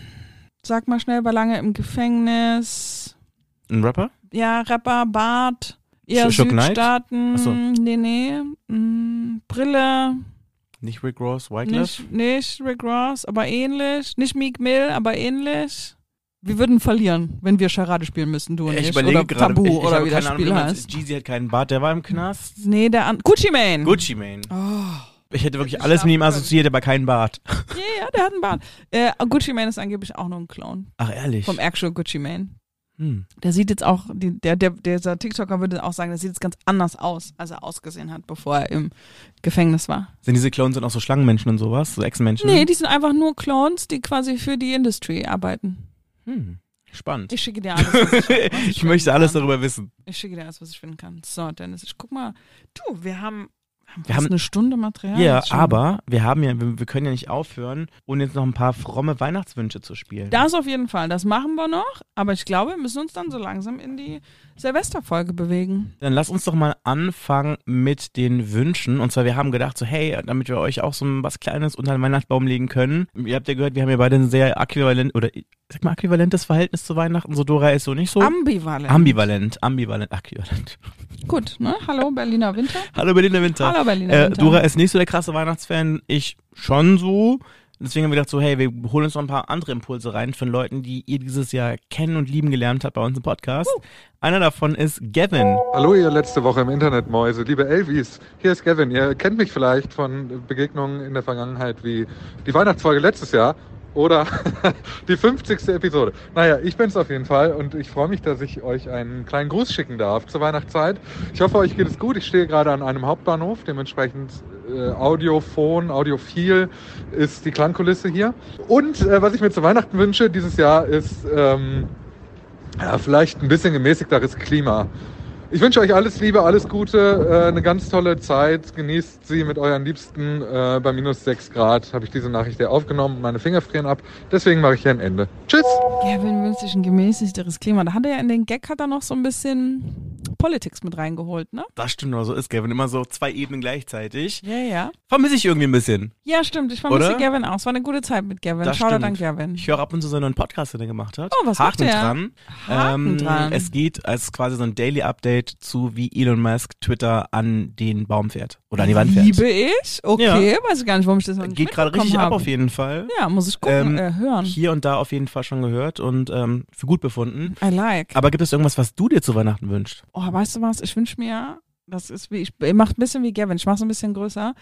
[SPEAKER 2] sag mal schnell, war lange im Gefängnis.
[SPEAKER 1] Ein Rapper?
[SPEAKER 2] Ja, Rapper, Bart, eher
[SPEAKER 1] Sh-?
[SPEAKER 2] Südstaaten.
[SPEAKER 1] So.
[SPEAKER 2] Nee, nee. Mm, Brille,
[SPEAKER 1] Nicht Rick Ross, Wyclef?
[SPEAKER 2] nicht, nicht Rick Ross, aber ähnlich. Nicht Meek Mill, aber ähnlich. Wir würden verlieren, wenn wir Charade spielen müssen, du und ich.
[SPEAKER 1] ich überlege
[SPEAKER 2] oder
[SPEAKER 1] gerade,
[SPEAKER 2] Tabu
[SPEAKER 1] ich, ich
[SPEAKER 2] oder wie das Spiel
[SPEAKER 1] Ahnung,
[SPEAKER 2] heißt.
[SPEAKER 1] Jeezy hat keinen Bart, der war im Knast.
[SPEAKER 2] Nee, der an Gucci Mane.
[SPEAKER 1] Gucci Mane.
[SPEAKER 2] Oh.
[SPEAKER 1] Ich hätte wirklich alles mit ihm assoziiert, aber keinen Bart.
[SPEAKER 2] Ja, ja, der hat einen Bart. Äh, Gucci Mane ist angeblich auch nur ein Clone.
[SPEAKER 1] Ach, ehrlich?
[SPEAKER 2] Vom actual Gucci Mane.
[SPEAKER 1] Hm.
[SPEAKER 2] Der sieht jetzt auch, der, der, dieser TikToker würde auch sagen, der sieht jetzt ganz anders aus, als er ausgesehen hat, bevor er im Gefängnis war.
[SPEAKER 1] Sind diese Clones dann auch so Schlangenmenschen und sowas? So Echsenmenschen?
[SPEAKER 2] Nee, die sind einfach nur Clones, die quasi für die Industry arbeiten.
[SPEAKER 1] Hm. Spannend.
[SPEAKER 2] Ich schicke dir alles, was ich, [laughs] was
[SPEAKER 1] Ich,
[SPEAKER 2] finden
[SPEAKER 1] möchte alles
[SPEAKER 2] kann.
[SPEAKER 1] darüber wissen.
[SPEAKER 2] Ich schicke dir alles, was ich finden kann. So, Dennis, ich guck mal. Du, wir haben,
[SPEAKER 1] Wir haben-
[SPEAKER 2] eine Stunde Material.
[SPEAKER 1] Ja, aber wir haben ja, wir, wir können ja nicht aufhören, ohne jetzt noch ein paar fromme Weihnachtswünsche zu spielen.
[SPEAKER 2] Das auf jeden Fall, das machen wir noch. Aber ich glaube, wir müssen uns dann so langsam in die Silvesterfolge bewegen.
[SPEAKER 1] Dann lass uns doch mal anfangen mit den Wünschen. Und zwar, wir haben gedacht, so, hey, damit wir euch auch so was Kleines unter den Weihnachtsbaum legen können. Ihr habt ja gehört, wir haben ja beide ein sehr äquivalent, oder sag mal, äquivalentes Verhältnis zu Weihnachten. So Dora ist so nicht so.
[SPEAKER 2] Ambivalent.
[SPEAKER 1] ambivalent, ambivalent, äquivalent.
[SPEAKER 2] Gut, ne? Hallo, Berliner Winter.
[SPEAKER 1] Hallo Berliner Winter.
[SPEAKER 2] Hallo, Berliner
[SPEAKER 1] Äh,
[SPEAKER 2] Winter.
[SPEAKER 1] Dora ist nicht so der krasse Weihnachtsfan, ich schon so. Deswegen haben wir gedacht so, hey, wir holen uns noch ein paar andere Impulse rein von Leuten, die ihr dieses Jahr kennen und lieben gelernt habt bei uns im Podcast. Einer davon ist Gavin.
[SPEAKER 3] Hallo, ihr letzte Woche im Internet Mäuse, liebe Elvis. Hier ist Gavin. Ihr kennt mich vielleicht von Begegnungen in der Vergangenheit wie die Weihnachtsfolge letztes Jahr oder [laughs] die 50. Episode. Naja, ich bin's auf jeden Fall und ich freue mich, dass ich euch einen kleinen Gruß schicken darf zur Weihnachtszeit. Ich hoffe, euch geht es gut. Ich stehe gerade an einem Hauptbahnhof, dementsprechend äh, Audiophon, Audiophil ist die Klangkulisse hier. Und äh, was ich mir zu Weihnachten wünsche dieses Jahr ist ähm, ja, vielleicht ein bisschen gemäßigteres Klima. Ich wünsche euch alles Liebe, alles Gute, äh, eine ganz tolle Zeit. Genießt sie mit euren Liebsten. Äh, bei minus 6 Grad habe ich diese Nachricht hier aufgenommen meine Finger frieren ab. Deswegen mache ich hier ein Ende. Tschüss!
[SPEAKER 2] Gavin wünscht sich ein gemäßigteres Klima. Da hat er ja in den Gag hat er noch so ein bisschen Politics mit reingeholt, ne?
[SPEAKER 1] Das stimmt, aber so ist Gavin immer so zwei Ebenen gleichzeitig.
[SPEAKER 2] Ja, ja.
[SPEAKER 1] Vermisse ich irgendwie ein bisschen.
[SPEAKER 2] Ja, stimmt. Ich vermisse
[SPEAKER 1] Oder?
[SPEAKER 2] Gavin auch. Es war eine gute Zeit mit Gavin.
[SPEAKER 1] Das
[SPEAKER 2] Shoutout an Gavin.
[SPEAKER 1] Ich höre ab und zu seinen neuen Podcast, den er gemacht hat.
[SPEAKER 2] Oh, was macht
[SPEAKER 1] Haken
[SPEAKER 2] der?
[SPEAKER 1] dran.
[SPEAKER 2] Haken
[SPEAKER 1] ähm,
[SPEAKER 2] dran.
[SPEAKER 1] Es geht als quasi so ein Daily Update zu, wie Elon Musk Twitter an den Baum fährt. Oder an die Wand fährt.
[SPEAKER 2] Liebe ich? Okay, weiß ich gar nicht, warum ich das noch nicht
[SPEAKER 1] Geht gerade richtig
[SPEAKER 2] mitbekommen
[SPEAKER 1] ab
[SPEAKER 2] habe.
[SPEAKER 1] auf jeden Fall.
[SPEAKER 2] Ja, muss ich gucken,
[SPEAKER 1] Ähm,
[SPEAKER 2] äh, hören.
[SPEAKER 1] Hier und da auf jeden Fall schon gehört und ähm, für gut befunden.
[SPEAKER 2] I like.
[SPEAKER 1] Aber gibt es irgendwas, was du dir zu Weihnachten wünschst?
[SPEAKER 2] Oh, weißt du was? Ich wünsche mir, das ist wie, ich, ich mache ein bisschen wie Gavin, ich mache es ein bisschen größer.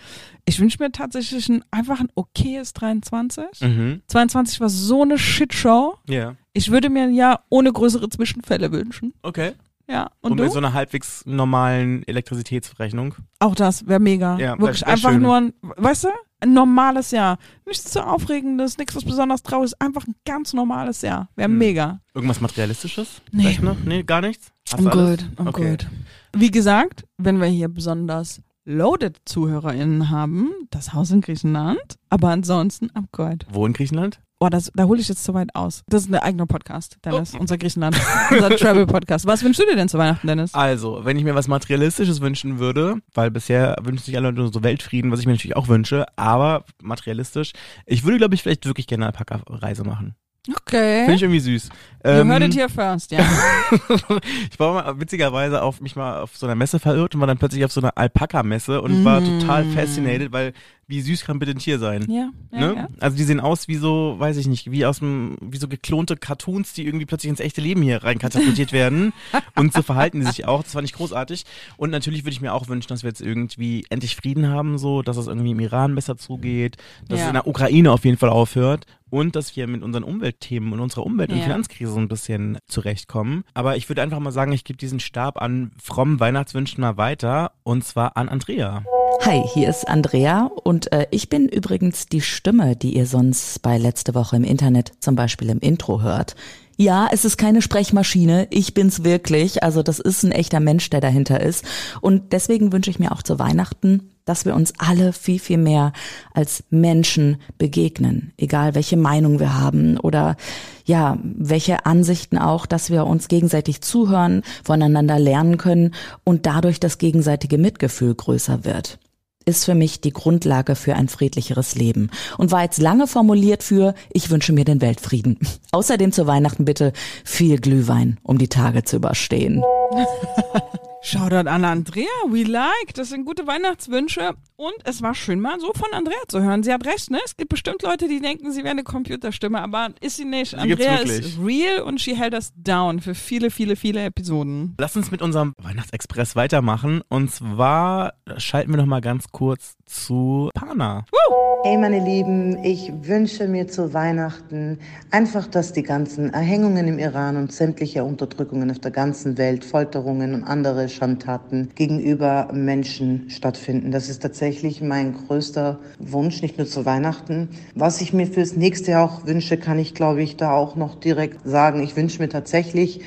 [SPEAKER 2] Ich wünsche mir tatsächlich ein, einfach ein okayes 23.
[SPEAKER 1] Mhm.
[SPEAKER 2] 22 war so eine Shitshow.
[SPEAKER 1] Ja.
[SPEAKER 2] Ich würde mir ein Jahr ohne größere Zwischenfälle wünschen.
[SPEAKER 1] Okay.
[SPEAKER 2] Ja.
[SPEAKER 1] Und,
[SPEAKER 2] Und, du?
[SPEAKER 1] mit so einer halbwegs normalen Elektrizitätsrechnung.
[SPEAKER 2] Auch das wäre mega.
[SPEAKER 1] Ja, wär-
[SPEAKER 2] Wirklich
[SPEAKER 1] wär
[SPEAKER 2] einfach
[SPEAKER 1] schön.
[SPEAKER 2] nur ein, weißt du, ein normales Jahr. Nichts zu aufregendes, nichts was besonders trauriges, einfach ein ganz normales Jahr. Wäre
[SPEAKER 1] Hm.
[SPEAKER 2] mega.
[SPEAKER 1] Irgendwas Materialistisches?
[SPEAKER 2] Nee.
[SPEAKER 1] Vielleicht noch? Nee, gar nichts? Hast
[SPEAKER 2] I'm good, I'm
[SPEAKER 1] Okay.
[SPEAKER 2] good. Wie gesagt, wenn wir hier besonders loaded ZuhörerInnen haben, das Haus in Griechenland, aber ansonsten good.
[SPEAKER 1] Wo in Griechenland?
[SPEAKER 2] Oh, das, da hole ich jetzt zu weit aus. Das ist ein eigener Podcast, Dennis,
[SPEAKER 1] Oh.
[SPEAKER 2] unser Griechenland, unser Travel-Podcast. Was wünschst du dir denn zu Weihnachten, Dennis?
[SPEAKER 1] Also, wenn ich mir was Materialistisches wünschen würde, weil bisher wünschen sich alle nur so Weltfrieden, was ich mir natürlich auch wünsche, aber materialistisch, ich würde, glaube ich, vielleicht wirklich gerne eine Alpaka-Reise machen. Finde
[SPEAKER 2] Okay.
[SPEAKER 1] ich irgendwie süß.
[SPEAKER 2] You
[SPEAKER 1] Ähm,
[SPEAKER 2] heard it here first, ja. [laughs]
[SPEAKER 1] ich war mal witzigerweise auf mich mal auf so einer Messe verirrt und war dann plötzlich auf so einer Alpaka-Messe und war
[SPEAKER 2] Mm.
[SPEAKER 1] total fascinated, weil wie süß kann bitte ein Tier sein?
[SPEAKER 2] ja, ja,
[SPEAKER 1] Ne?
[SPEAKER 2] ja.
[SPEAKER 1] Also die sehen aus wie so, weiß ich nicht, wie aus dem, wie so geklonte Cartoons, die irgendwie plötzlich ins echte Leben hier rein katapultiert werden. [laughs] und so verhalten die sich auch. Das fand ich großartig. Und natürlich würde ich mir auch wünschen, dass wir jetzt irgendwie endlich Frieden haben, so, dass es irgendwie im Iran besser zugeht, dass
[SPEAKER 2] Ja.
[SPEAKER 1] es in der Ukraine auf jeden Fall aufhört und dass wir mit unseren Umweltthemen und unserer Umwelt- und
[SPEAKER 2] Ja.
[SPEAKER 1] Finanzkrise so ein bisschen zurechtkommen. Aber ich würde einfach mal sagen, ich gebe diesen Stab an frommen Weihnachtswünschen mal weiter und zwar an Andrea.
[SPEAKER 4] Hi, hier ist Andrea und äh, ich bin übrigens die Stimme, die ihr sonst bei letzte Woche im Internet zum Beispiel im Intro hört. Ja, es ist keine Sprechmaschine, ich bin's wirklich. Also das ist ein echter Mensch, der dahinter ist. Und deswegen wünsche ich mir auch zu Weihnachten, dass wir uns alle viel, viel mehr als Menschen begegnen. Egal welche Meinung wir haben oder ja, welche Ansichten auch, dass wir uns gegenseitig zuhören, voneinander lernen können und dadurch das gegenseitige Mitgefühl größer wird ist für mich die Grundlage für ein friedlicheres Leben und war jetzt lange formuliert für ich wünsche mir den Weltfrieden. [laughs] Außerdem zu Weihnachten bitte viel Glühwein, um die Tage zu überstehen. [laughs]
[SPEAKER 2] Shoutout an Andrea, we like. Das sind gute Weihnachtswünsche. Und es war schön mal so von Andrea zu hören. Sie hat recht, ne? Es gibt bestimmt Leute, die denken, sie wäre eine Computerstimme, aber ist sie nicht. Andrea ist real und she held us down für viele, viele, viele Episoden.
[SPEAKER 1] Lass uns mit unserem Weihnachtsexpress weitermachen. Und zwar schalten wir noch mal ganz kurz zu Pana.
[SPEAKER 6] Hey meine Lieben, ich wünsche mir zu Weihnachten einfach, dass die ganzen Erhängungen im Iran und sämtliche Unterdrückungen auf der ganzen Welt, Folterungen und andere Schandtaten gegenüber Menschen stattfinden. Das ist tatsächlich mein größter Wunsch, nicht nur zu Weihnachten. Was ich mir fürs nächste Jahr auch wünsche, kann ich glaube ich da auch noch direkt sagen. Ich wünsche mir tatsächlich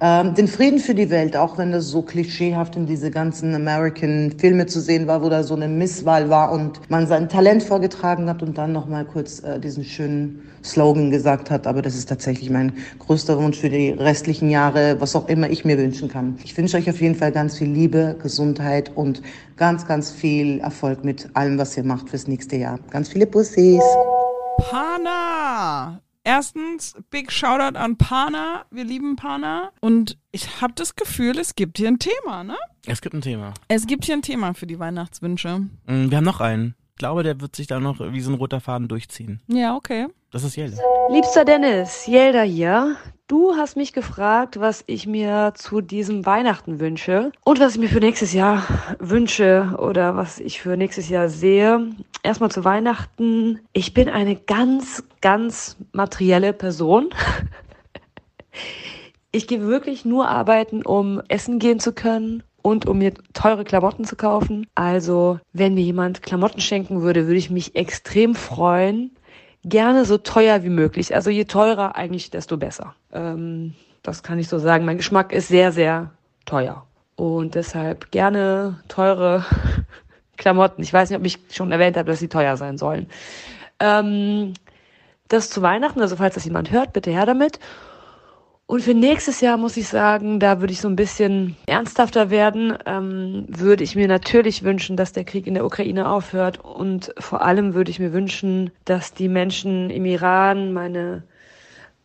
[SPEAKER 6] ähm, den Frieden für die Welt, auch wenn das so klischeehaft in diese ganzen American Filme zu sehen war, wo da so eine Misswahl war und man sein Talent vorgetragen hat und dann noch mal kurz äh, diesen schönen Slogan gesagt hat. Aber das ist tatsächlich mein größter Wunsch für die restlichen Jahre, was auch immer ich mir wünschen kann. Ich wünsche euch auf jeden Fall ganz viel Liebe, Gesundheit und ganz, ganz viel Erfolg mit allem, was ihr macht fürs nächste Jahr. Ganz viele Bussis.
[SPEAKER 2] Pana! Erstens, big Shoutout an Pana. Wir lieben Pana. Und ich habe das Gefühl, es gibt hier ein Thema, ne?
[SPEAKER 1] Es gibt ein Thema.
[SPEAKER 2] Es gibt hier ein Thema für die Weihnachtswünsche.
[SPEAKER 1] Mm, Wir haben noch einen. Ich glaube, der wird sich da noch wie so ein roter Faden durchziehen.
[SPEAKER 2] Ja, okay.
[SPEAKER 1] Das ist Jelda.
[SPEAKER 7] Liebster Dennis, Jelda hier. Du hast mich gefragt, was ich mir zu diesem Weihnachten wünsche und was ich mir für nächstes Jahr wünsche oder was ich für nächstes Jahr sehe. Erstmal zu Weihnachten. Ich bin eine ganz, ganz materielle Person. Ich gehe wirklich nur arbeiten, um essen gehen zu können und um mir teure Klamotten zu kaufen. Also, wenn mir jemand Klamotten schenken würde, würde ich mich extrem freuen. Gerne so teuer wie möglich. Also je teurer eigentlich, desto besser. Ähm, das kann ich so sagen. Mein Geschmack ist sehr, sehr teuer. Und deshalb gerne teure [laughs] Klamotten. Ich weiß nicht, ob ich schon erwähnt habe, dass sie teuer sein sollen. Ähm, das zu Weihnachten, also falls das jemand hört, bitte her damit. Und für nächstes Jahr muss ich sagen, da würde ich so ein bisschen ernsthafter werden, ähm, würde ich mir natürlich wünschen, dass der Krieg in der Ukraine aufhört. Und vor allem würde ich mir wünschen, dass die Menschen im Iran, meine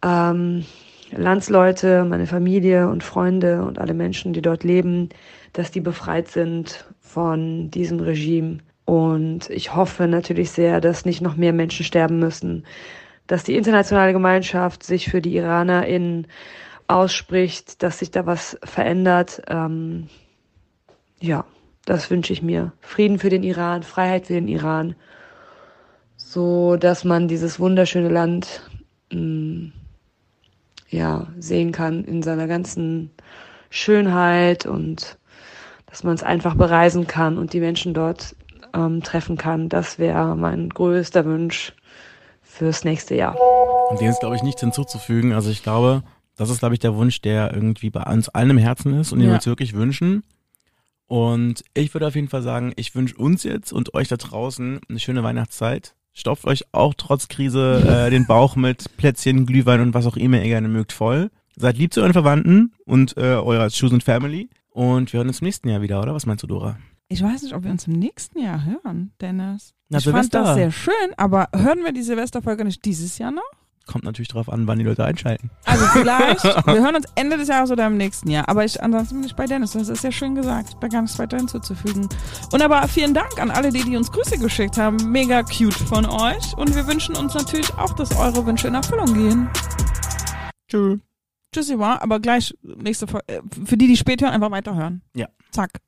[SPEAKER 7] ähm, Landsleute, meine Familie und Freunde und alle Menschen, die dort leben, dass die befreit sind von diesem Regime. Und ich hoffe natürlich sehr, dass nicht noch mehr Menschen sterben müssen, dass die internationale Gemeinschaft sich für die IranerInnen ausspricht, dass sich da was verändert. Ähm, ja, das wünsche ich mir. Frieden für den Iran, Freiheit für den Iran, so dass man dieses wunderschöne Land mh, mm, ja sehen kann in seiner ganzen Schönheit und dass man es einfach bereisen kann und die Menschen dort ähm, treffen kann. Das wäre mein größter Wunsch fürs nächste Jahr.
[SPEAKER 1] Und dem ist, glaube ich, nichts hinzuzufügen. Also ich glaube, das ist, glaube ich, der Wunsch, der irgendwie bei uns allen im Herzen ist und den
[SPEAKER 2] Ja.
[SPEAKER 1] wir uns wirklich wünschen. Und ich würde auf jeden Fall sagen, ich wünsche uns jetzt und euch da draußen eine schöne Weihnachtszeit. Stopft euch auch trotz Krise äh, den Bauch mit Plätzchen, Glühwein und was auch immer ihr gerne mögt voll. Seid lieb zu euren Verwandten und äh, eurer Chosen Family. Und wir hören uns im nächsten Jahr wieder, oder? Was meinst du, Dora?
[SPEAKER 2] Ich weiß nicht, ob wir uns im nächsten Jahr hören, Dennis.
[SPEAKER 1] Na,
[SPEAKER 2] ich fand
[SPEAKER 1] Silvester.
[SPEAKER 2] das sehr schön, aber hören wir die Silvesterfolge nicht dieses Jahr noch?
[SPEAKER 1] Kommt natürlich drauf an, wann die Leute einschalten.
[SPEAKER 2] Also vielleicht, [laughs] wir hören uns Ende des Jahres oder im nächsten Jahr. Aber ich, ansonsten bin ich bei Dennis. Das ist ja schön gesagt. Da gar nichts weiter hinzuzufügen. Und aber vielen Dank an alle, die, die uns Grüße geschickt haben. Mega cute von euch. Und wir wünschen uns natürlich auch, dass eure Wünsche in Erfüllung gehen.
[SPEAKER 1] Tschüss.
[SPEAKER 2] Tschüssi, war, aber gleich nächste Folge. Für die, die spät hören, einfach weiterhören.
[SPEAKER 1] Ja.
[SPEAKER 2] Zack.